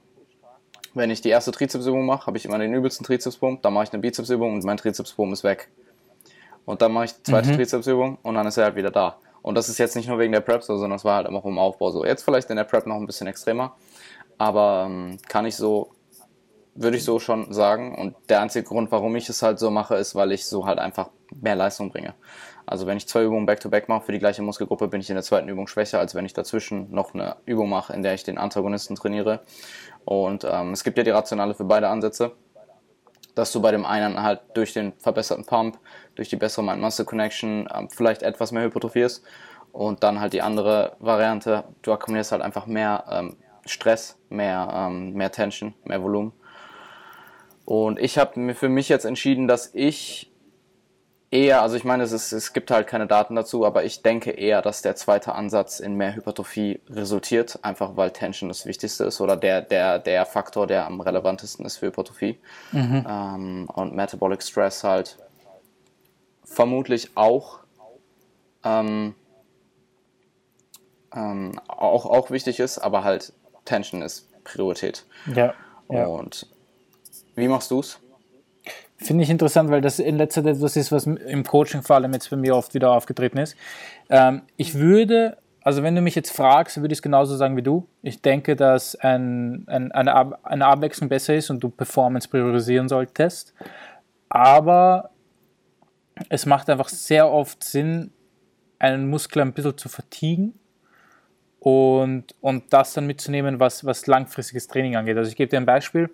wenn ich die erste Trizepsübung mache, habe ich immer den übelsten Trizepspump, dann mache ich eine Bizepsübung und mein Trizepspump ist weg. Und dann mache ich die zweite mhm. Trizepsübung und dann ist er halt wieder da. Und das ist jetzt nicht nur wegen der Prep so, sondern es war halt auch im Aufbau so. Jetzt vielleicht in der Prep noch ein bisschen extremer, aber ähm, kann ich so, würde ich so schon sagen. Und der einzige Grund, warum ich es halt so mache, ist, weil ich so halt einfach mehr Leistung bringe. Also wenn ich zwei Übungen Back-to-Back -back mache für die gleiche Muskelgruppe, bin ich in der zweiten Übung schwächer, als wenn ich dazwischen noch eine Übung mache, in der ich den Antagonisten trainiere. Und ähm, es gibt ja die Rationale für beide Ansätze dass du bei dem einen halt durch den verbesserten Pump, durch die bessere Mind-Muscle-Connection ähm, vielleicht etwas mehr hypertrophierst und dann halt die andere Variante, du akkumulierst halt einfach mehr ähm, Stress, mehr, ähm, mehr Tension, mehr Volumen. Und ich habe mir für mich jetzt entschieden, dass ich eher, also ich meine, es, ist, es gibt halt keine Daten dazu, aber ich denke eher, dass der zweite Ansatz in mehr Hypertrophie resultiert, einfach weil Tension das Wichtigste ist oder der, der, der Faktor, der am relevantesten ist für Hypertrophie. Mhm. Ähm, und Metabolic Stress halt vermutlich auch, ähm, ähm, auch, auch wichtig ist, aber halt Tension ist Priorität. Ja. ja. Und wie machst du es? Finde ich interessant, weil das in letzter Zeit etwas ist, was im Coaching vor allem jetzt bei mir oft wieder aufgetreten ist. Ähm, ich würde, also wenn du mich jetzt fragst, würde ich es genauso sagen wie du. Ich denke, dass ein, ein, eine, Ab eine Abwechslung besser ist und du Performance priorisieren solltest. Aber es macht einfach sehr oft Sinn, einen Muskel ein bisschen zu vertiegen und, und das dann mitzunehmen, was, was langfristiges Training angeht. Also ich gebe dir ein Beispiel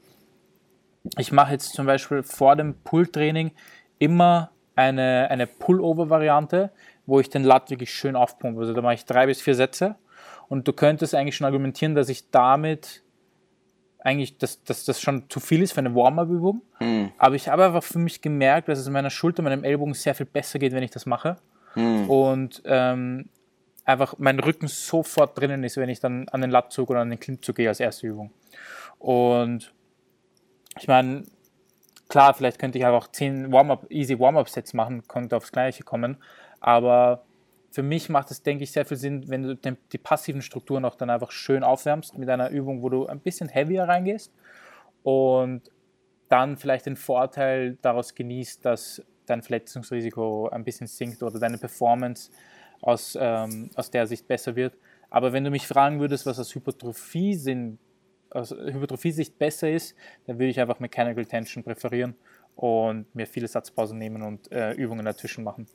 ich mache jetzt zum Beispiel vor dem Pull-Training immer eine, eine Pullover-Variante, wo ich den Lat wirklich schön aufpumpe. Also da mache ich drei bis vier Sätze und du könntest eigentlich schon argumentieren, dass ich damit eigentlich, dass, dass das schon zu viel ist für eine Warm-Up-Übung. Mhm. Aber ich habe einfach für mich gemerkt, dass es meiner Schulter, meinem Ellbogen sehr viel besser geht, wenn ich das mache. Mhm. Und ähm, einfach mein Rücken sofort drinnen ist, wenn ich dann an den Latzug oder an den Klimmzug gehe als erste Übung. Und ich meine, klar, vielleicht könnte ich einfach 10 Warm-up, easy Warm-up-Sets machen, könnte aufs Gleiche kommen. Aber für mich macht es, denke ich, sehr viel Sinn, wenn du den, die passiven Strukturen auch dann einfach schön aufwärmst mit einer Übung, wo du ein bisschen heavier reingehst und dann vielleicht den Vorteil daraus genießt, dass dein Verletzungsrisiko ein bisschen sinkt oder deine Performance aus, ähm, aus der Sicht besser wird. Aber wenn du mich fragen würdest, was aus Hypertrophie Sinn aus Hypertrophie-Sicht besser ist, dann würde ich einfach Mechanical Tension präferieren und mir viele Satzpausen nehmen und äh, Übungen dazwischen machen.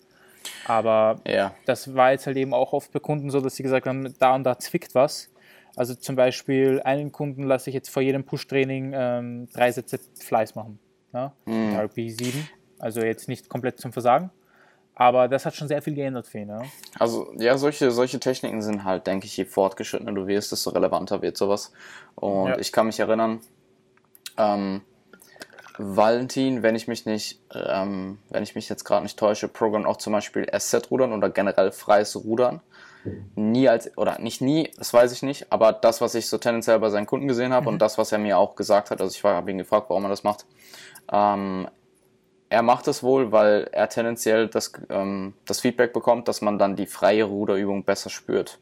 Aber ja. das war jetzt halt eben auch oft bei Kunden so, dass sie gesagt haben, da und da zwickt was. Also zum Beispiel einen Kunden lasse ich jetzt vor jedem Push-Training ähm, drei Sätze Fleiß machen. Ja? Mhm. RP7. Also jetzt nicht komplett zum Versagen, aber das hat schon sehr viel geändert für ihn. Ja? Also ja, solche, solche Techniken sind halt, denke ich, je fortgeschrittener du wirst, desto relevanter wird sowas. Und ja. ich kann mich erinnern, ähm, Valentin, wenn ich mich nicht, ähm, wenn ich mich jetzt gerade nicht täusche, Programm auch zum Beispiel SZ-Rudern oder generell freies Rudern. Nie als, oder nicht nie, das weiß ich nicht, aber das, was ich so tendenziell bei seinen Kunden gesehen habe mhm. und das, was er mir auch gesagt hat, also ich habe ihn gefragt, warum er das macht, ähm, er macht es wohl, weil er tendenziell das, ähm, das Feedback bekommt, dass man dann die freie Ruderübung besser spürt.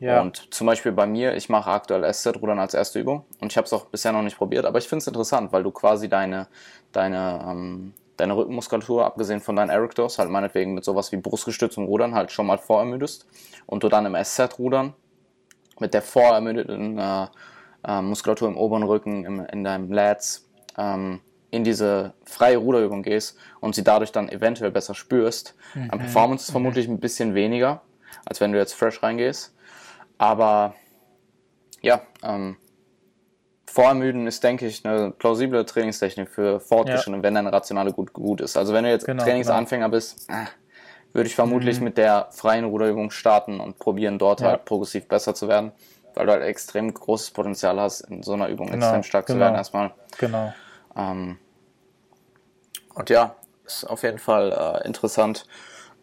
Ja. Und zum Beispiel bei mir, ich mache aktuell SZ-Rudern als erste Übung und ich habe es auch bisher noch nicht probiert, aber ich finde es interessant, weil du quasi deine, deine, ähm, deine Rückenmuskulatur, abgesehen von deinen Erectors, halt meinetwegen mit sowas wie Brustgestütz und Rudern halt schon mal vorermüdest und du dann im SZ-Rudern mit der vorermüdeten äh, äh, Muskulatur im oberen Rücken, im, in deinem Lats, ähm, in diese freie Ruderübung gehst und sie dadurch dann eventuell besser spürst. Mhm. An Performance ist vermutlich ein bisschen weniger, als wenn du jetzt fresh reingehst. Aber ja, ähm, Vorermüden ist, denke ich, eine plausible Trainingstechnik für Fortgeschrittene, ja. wenn deine Rationale gut, gut ist. Also wenn du jetzt genau, Trainingsanfänger genau. bist, äh, würde ich vermutlich mhm. mit der freien Ruderübung starten und probieren, dort ja. halt progressiv besser zu werden, weil du halt extrem großes Potenzial hast, in so einer Übung genau, extrem stark genau. zu werden erstmal. Genau. Ähm, und ja, ist auf jeden Fall äh, interessant.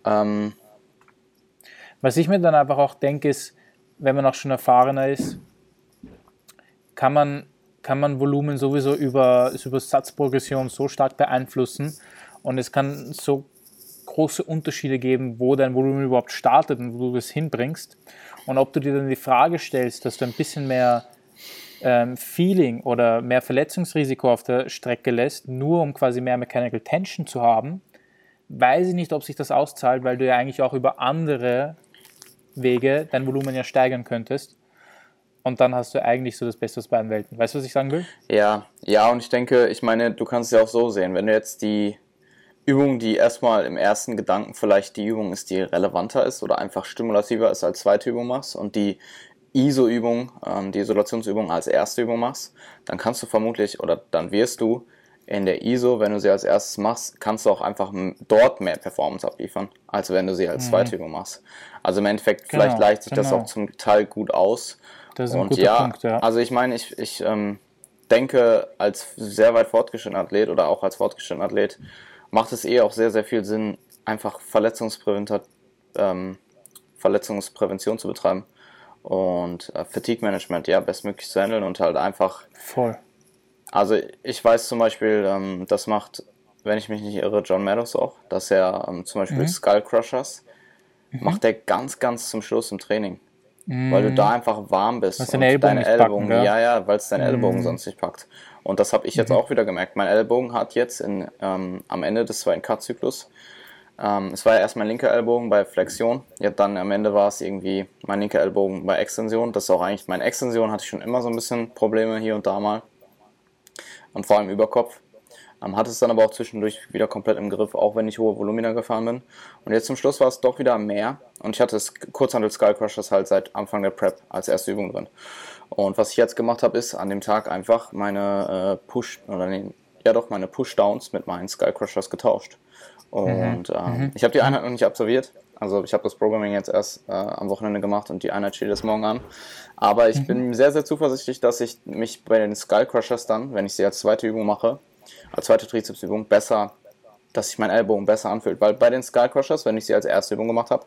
Ähm, Was ich mir dann einfach auch denke, ist, wenn man auch schon erfahrener ist, kann man, kann man Volumen sowieso über, über Satzprogression so stark beeinflussen und es kann so große Unterschiede geben, wo dein Volumen überhaupt startet und wo du es hinbringst. Und ob du dir dann die Frage stellst, dass du ein bisschen mehr ähm, Feeling oder mehr Verletzungsrisiko auf der Strecke lässt, nur um quasi mehr Mechanical Tension zu haben, weiß ich nicht, ob sich das auszahlt, weil du ja eigentlich auch über andere Wege dein Volumen ja steigern könntest. Und dann hast du eigentlich so das Beste aus beiden Welten. Weißt du, was ich sagen will? Ja, ja, und ich denke, ich meine, du kannst es ja auch so sehen, wenn du jetzt die Übung, die erstmal im ersten Gedanken vielleicht die Übung ist, die relevanter ist oder einfach stimulativer ist als zweite Übung machst und die ISO-Übung, ähm, die Isolationsübung als erste Übung machst, dann kannst du vermutlich oder dann wirst du in der ISO, wenn du sie als erstes machst, kannst du auch einfach dort mehr Performance abliefern, als wenn du sie als mhm. zweite Übung machst. Also im Endeffekt, genau, vielleicht leicht sich genau. das auch zum Teil gut aus. Das ist ein Und guter ja, Punkt, ja. Also ich meine, ich, ich ähm, denke, als sehr weit fortgeschrittener Athlet oder auch als fortgeschrittener Athlet macht es eh auch sehr, sehr viel Sinn, einfach Verletzungsprävention, ähm, Verletzungsprävention zu betreiben und äh, Fatigue Management ja bestmöglich zu handeln und halt einfach. Voll. Also ich weiß zum Beispiel, ähm, das macht, wenn ich mich nicht irre, John Meadows auch, dass er ähm, zum Beispiel mhm. Skull Crushers mhm. macht er ganz, ganz zum Schluss im Training. Mhm. Weil du da einfach warm bist. Was und Ellbogen deine Ellbogen, packen, ja, ja, weil es deine Ellbogen sonst nicht packt. Und das habe ich jetzt mhm. auch wieder gemerkt. Mein Ellbogen hat jetzt in, ähm, am Ende des zweiten Cut-Zyklus ähm, es war ja erst mein linker Ellbogen bei Flexion, ja, dann am Ende war es irgendwie mein linker Ellbogen bei Extension. Das ist auch eigentlich meine Extension, hatte ich schon immer so ein bisschen Probleme hier und da mal. Und vor allem Überkopf. Ähm, hatte es dann aber auch zwischendurch wieder komplett im Griff, auch wenn ich hohe Volumina gefahren bin. Und jetzt zum Schluss war es doch wieder mehr. Und ich hatte das Kurzhandel Skull Crushers halt seit Anfang der Prep als erste Übung drin. Und was ich jetzt gemacht habe, ist an dem Tag einfach meine äh, Push, oder nee, ja doch, meine Pushdowns mit meinen Skull Crushers getauscht. Und mhm. ähm, mhm. ich habe die Einheit noch nicht absolviert. Also ich habe das Programming jetzt erst äh, am Wochenende gemacht und die Einheit steht jetzt morgen an. Aber ich mhm. bin sehr, sehr zuversichtlich, dass ich mich bei den Skull Crushers dann, wenn ich sie als zweite Übung mache, als zweite Trizepsübung, besser, dass sich mein Ellbogen besser anfühlt. Weil bei den Skull Crushers, wenn ich sie als erste Übung gemacht habe,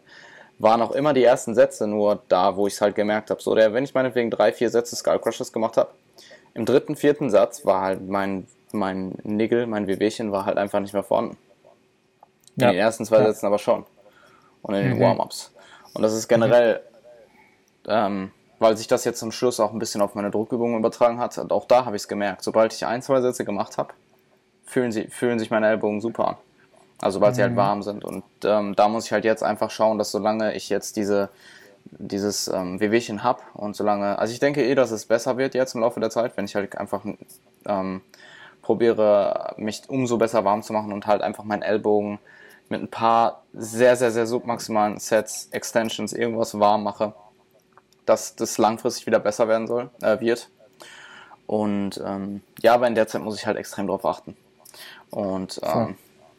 waren auch immer die ersten Sätze nur da, wo ich es halt gemerkt habe. So, der, wenn ich meinetwegen drei, vier Sätze Skull Crushers gemacht habe, im dritten, vierten Satz war halt mein, mein Nigel, mein Wehwehchen war halt einfach nicht mehr vorhanden. In ja. den ersten zwei Sätzen aber schon. Und in den mhm. Warm-Ups. Und das ist generell, mhm. ähm, weil sich das jetzt zum Schluss auch ein bisschen auf meine Druckübungen übertragen hat, und auch da habe ich es gemerkt. Sobald ich ein, zwei Sätze gemacht habe, fühlen, sie, fühlen sich meine Ellbogen super an. Also sobald mhm. sie halt mhm. warm sind. Und ähm, da muss ich halt jetzt einfach schauen, dass solange ich jetzt diese, dieses ähm, Wehwehchen habe und solange, also ich denke eh, dass es besser wird jetzt im Laufe der Zeit, wenn ich halt einfach ähm, probiere, mich umso besser warm zu machen und halt einfach meinen Ellbogen mit ein paar sehr, sehr, sehr submaximalen Sets, Extensions, irgendwas warm mache, dass das langfristig wieder besser werden soll, äh, wird. Und ähm, ja, aber in der Zeit muss ich halt extrem drauf achten. Und ähm,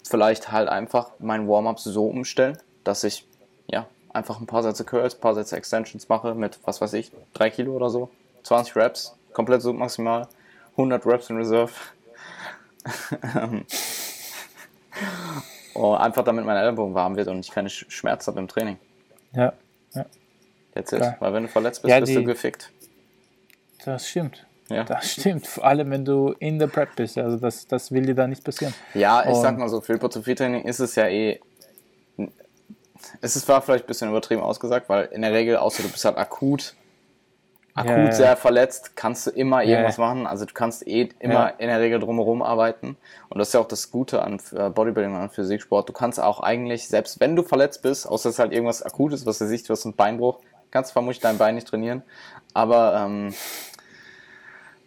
vielleicht halt einfach mein Warm-up so umstellen, dass ich ja einfach ein paar Sätze Curls, ein paar Sätze Extensions mache mit, was weiß ich, 3 Kilo oder so, 20 Reps, komplett submaximal, 100 Reps in Reserve. Oh, einfach damit mein Ellbogen warm wird und ich keine Schmerzen habe im Training. Ja, ja. It. Weil wenn du verletzt bist, ja, bist du gefickt. Das stimmt. Ja. Das stimmt. Vor allem, wenn du in der Prep bist. Also das, das will dir da nicht passieren. Ja, ich und sag mal so, für Hypertrophie-Training ist es ja eh. Es ist zwar vielleicht ein bisschen übertrieben ausgesagt, weil in der Regel, außer du bist halt akut akut ja, sehr verletzt, kannst du immer irgendwas machen. Also du kannst eh immer in der Regel drumherum arbeiten. Und das ist ja auch das Gute an äh, Bodybuilding und an Physiksport. Du kannst auch eigentlich, selbst wenn du verletzt bist, außer es ist halt irgendwas Akutes, was du siehst, du hast einen Beinbruch, kannst vermutlich dein Bein nicht trainieren. Aber ähm,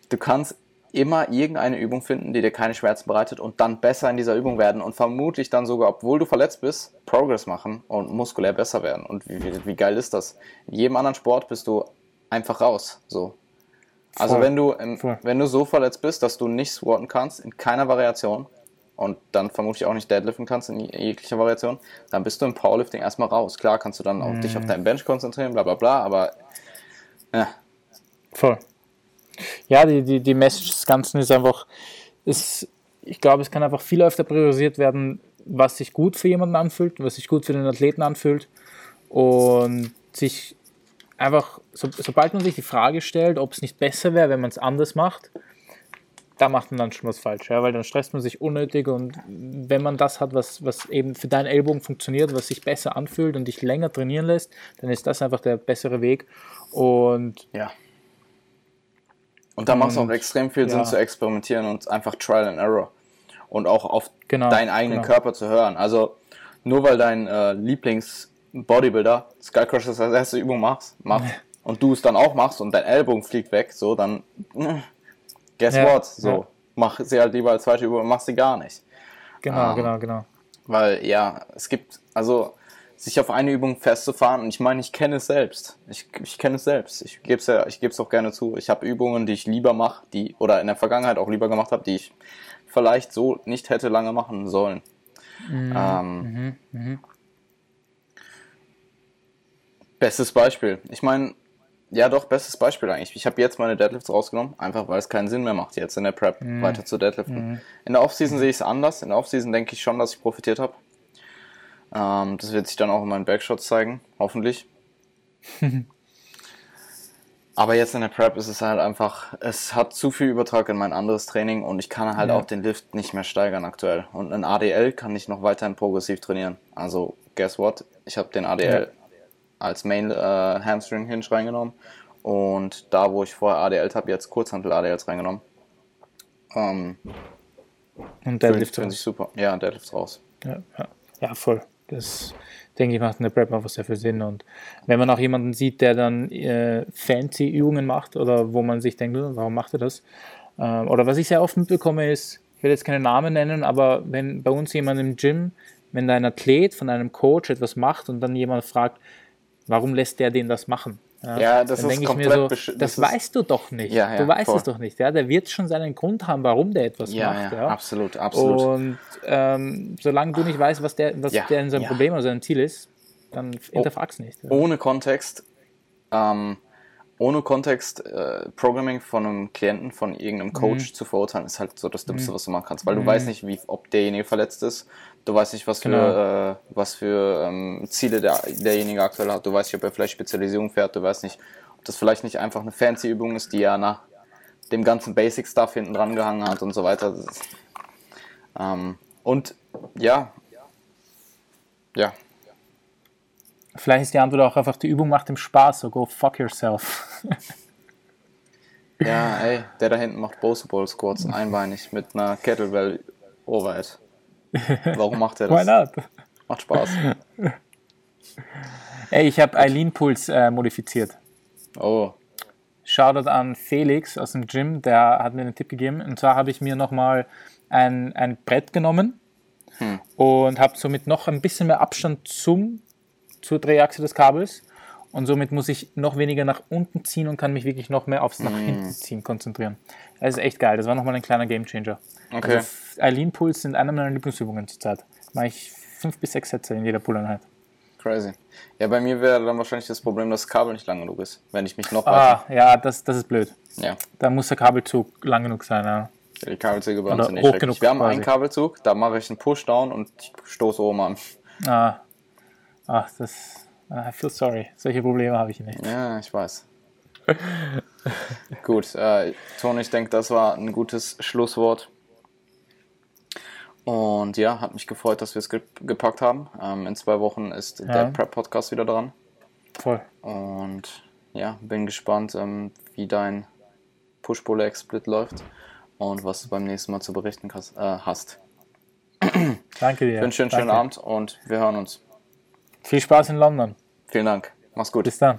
du kannst immer irgendeine Übung finden, die dir keine Schmerzen bereitet und dann besser in dieser Übung werden und vermutlich dann sogar, obwohl du verletzt bist, Progress machen und muskulär besser werden. Und wie, wie geil ist das? In jedem anderen Sport bist du einfach raus. So. Also wenn du im, wenn du so verletzt bist, dass du nicht squatten kannst, in keiner Variation, und dann vermutlich auch nicht deadliften kannst in jeglicher Variation, dann bist du im Powerlifting erstmal raus. Klar kannst du dann auch mm. dich auf mhm. deinen Bench konzentrieren, bla bla bla, aber ja. Voll. Ja, die, die, die Message des Ganzen ist einfach, ist, ich glaube, es kann einfach viel öfter priorisiert werden, was sich gut für jemanden anfühlt, was sich gut für den Athleten anfühlt und sich einfach, so, sobald man sich die Frage stellt, ob es nicht besser wäre, wenn man es anders macht, da macht man dann schon was falsch, ja, weil dann stresst man sich unnötig und wenn man das hat, was, was eben für deinen Ellbogen funktioniert, was sich besser anfühlt und dich länger trainieren lässt, dann ist das einfach der bessere Weg und ja. Und da macht es auch extrem viel Sinn zu experimentieren und einfach Trial and Error. Und auch auf genau, deinen eigenen genau. Körper zu hören. Also nur weil dein äh, Lieblings-Bodybuilder Skycrush als erste Übung machst, macht und du es dann auch machst und dein Ellbogen fliegt weg, so, dann äh, guess ja, what? So, ja. mach sie halt lieber als zweite Übung und mach sie gar nicht. Genau, ähm, genau, genau. Weil ja, es gibt, also sich auf eine Übung festzufahren und ich meine, ich kenne es selbst. Ich, ich kenne es selbst. Ich gebe es ja, ich gebe es auch gerne zu. Ich habe Übungen, die ich lieber mache, die oder in der Vergangenheit auch lieber gemacht habe, die ich vielleicht so nicht hätte lange machen sollen. Mhm. Ähm, mhm. Mhm. Bestes Beispiel. Ich meine, ja doch, bestes Beispiel eigentlich. Ich habe jetzt meine Deadlifts rausgenommen, einfach weil es keinen Sinn mehr macht, jetzt in der Prep mhm. weiter zu deadliften. Mhm. In der Offseason sehe ich es anders. In der Offseason denke ich schon, dass ich profitiert habe. Ähm, das wird sich dann auch in meinen Backshots zeigen, hoffentlich. Aber jetzt in der Prep ist es halt einfach, es hat zu viel Übertrag in mein anderes Training und ich kann halt ja. auch den Lift nicht mehr steigern aktuell. Und in ADL kann ich noch weiterhin progressiv trainieren. Also, guess what? Ich habe den ADL ja. Als Main äh, Hamstring Hinge reingenommen und da, wo ich vorher ADL habe, jetzt Kurzhantel ADLs reingenommen. Ähm, und Deadlift finde ich super. Ja, Deadlift raus. Ja, ja. ja voll. Das denke ich macht in der Prep einfach sehr viel Sinn. Und wenn man auch jemanden sieht, der dann äh, fancy Übungen macht oder wo man sich denkt, hm, warum macht er das? Ähm, oder was ich sehr oft mitbekomme ist, ich will jetzt keine Namen nennen, aber wenn bei uns jemand im Gym, wenn da ein Athlet von einem Coach etwas macht und dann jemand fragt, warum lässt der den das machen? Ja, ja das dann ist komplett ich mir so, Das, das weißt du doch nicht. Ja, ja, du weißt voll. es doch nicht. Ja? Der wird schon seinen Grund haben, warum der etwas macht. Ja, absolut, absolut. Und ähm, solange du nicht weißt, was der, was der in seinem Problem oder sein Ziel ist, dann hinterfrag's nicht. Ohne Kontext ähm, ohne Kontext äh, Programming von einem Klienten, von irgendeinem Coach mhm. zu verurteilen, ist halt so das Dümmste, mhm. was du machen kannst, weil du mhm. weißt nicht, wie, ob derjenige verletzt ist, du weißt nicht, was genau. für, äh, was für ähm, Ziele der, derjenige aktuell hat, du weißt nicht, ob er vielleicht Spezialisierung fährt, du weißt nicht, ob das vielleicht nicht einfach eine fancy Übung ist, die ja nach dem ganzen Basic Stuff hinten dran gehangen hat und so weiter. Ähm, und ja, ja, Vielleicht ist die Antwort auch einfach, die Übung macht dem Spaß, so go fuck yourself. ja, ey, der da hinten macht Bose Bowl Squats einbeinig mit einer Kettlebell Overhead. Warum macht er das? Why not? Macht Spaß. Ey, ich habe Eileen Puls äh, modifiziert. Oh. Shoutout an Felix aus dem Gym, der hat mir einen Tipp gegeben. Und zwar habe ich mir nochmal ein, ein Brett genommen hm. und habe somit noch ein bisschen mehr Abstand zum zur Drehachse des Kabels und somit muss ich noch weniger nach unten ziehen und kann mich wirklich noch mehr aufs nach mm. hinten ziehen konzentrieren. Das ist echt geil. Das war nochmal ein kleiner Gamechanger. Okay. Also Eileen Pulls sind eine meiner Lieblingsübungen zurzeit. Mache ich fünf bis sechs Sätze in jeder Pull-Einheit. Crazy. Ja, bei mir wäre dann wahrscheinlich das Problem, dass das Kabel nicht lang genug ist, wenn ich mich noch weiter... Ah, ja, das, das ist blöd. Ja. Da muss der Kabelzug lang genug sein, ja. ja die Kabelzüge bei uns sind nicht genug Wir haben einen Kabelzug, da mache ich einen Pushdown und stoße oben an. Ah, Ach, das. I feel sorry. Solche Probleme habe ich nicht. Ja, ich weiß. Gut, äh, Toni, ich denke, das war ein gutes Schlusswort. Und ja, hat mich gefreut, dass wir es gepackt haben. Ähm, in zwei Wochen ist ja. der Prep-Podcast wieder dran. Voll. Und ja, bin gespannt, ähm, wie dein Push-Pull-Leg-Split läuft und was du beim nächsten Mal zu berichten äh, hast. Danke dir. Ich wünsche einen schönen Abend und wir hören uns. Viel Spaß in London. Vielen Dank. Mach's gut. Bis dann.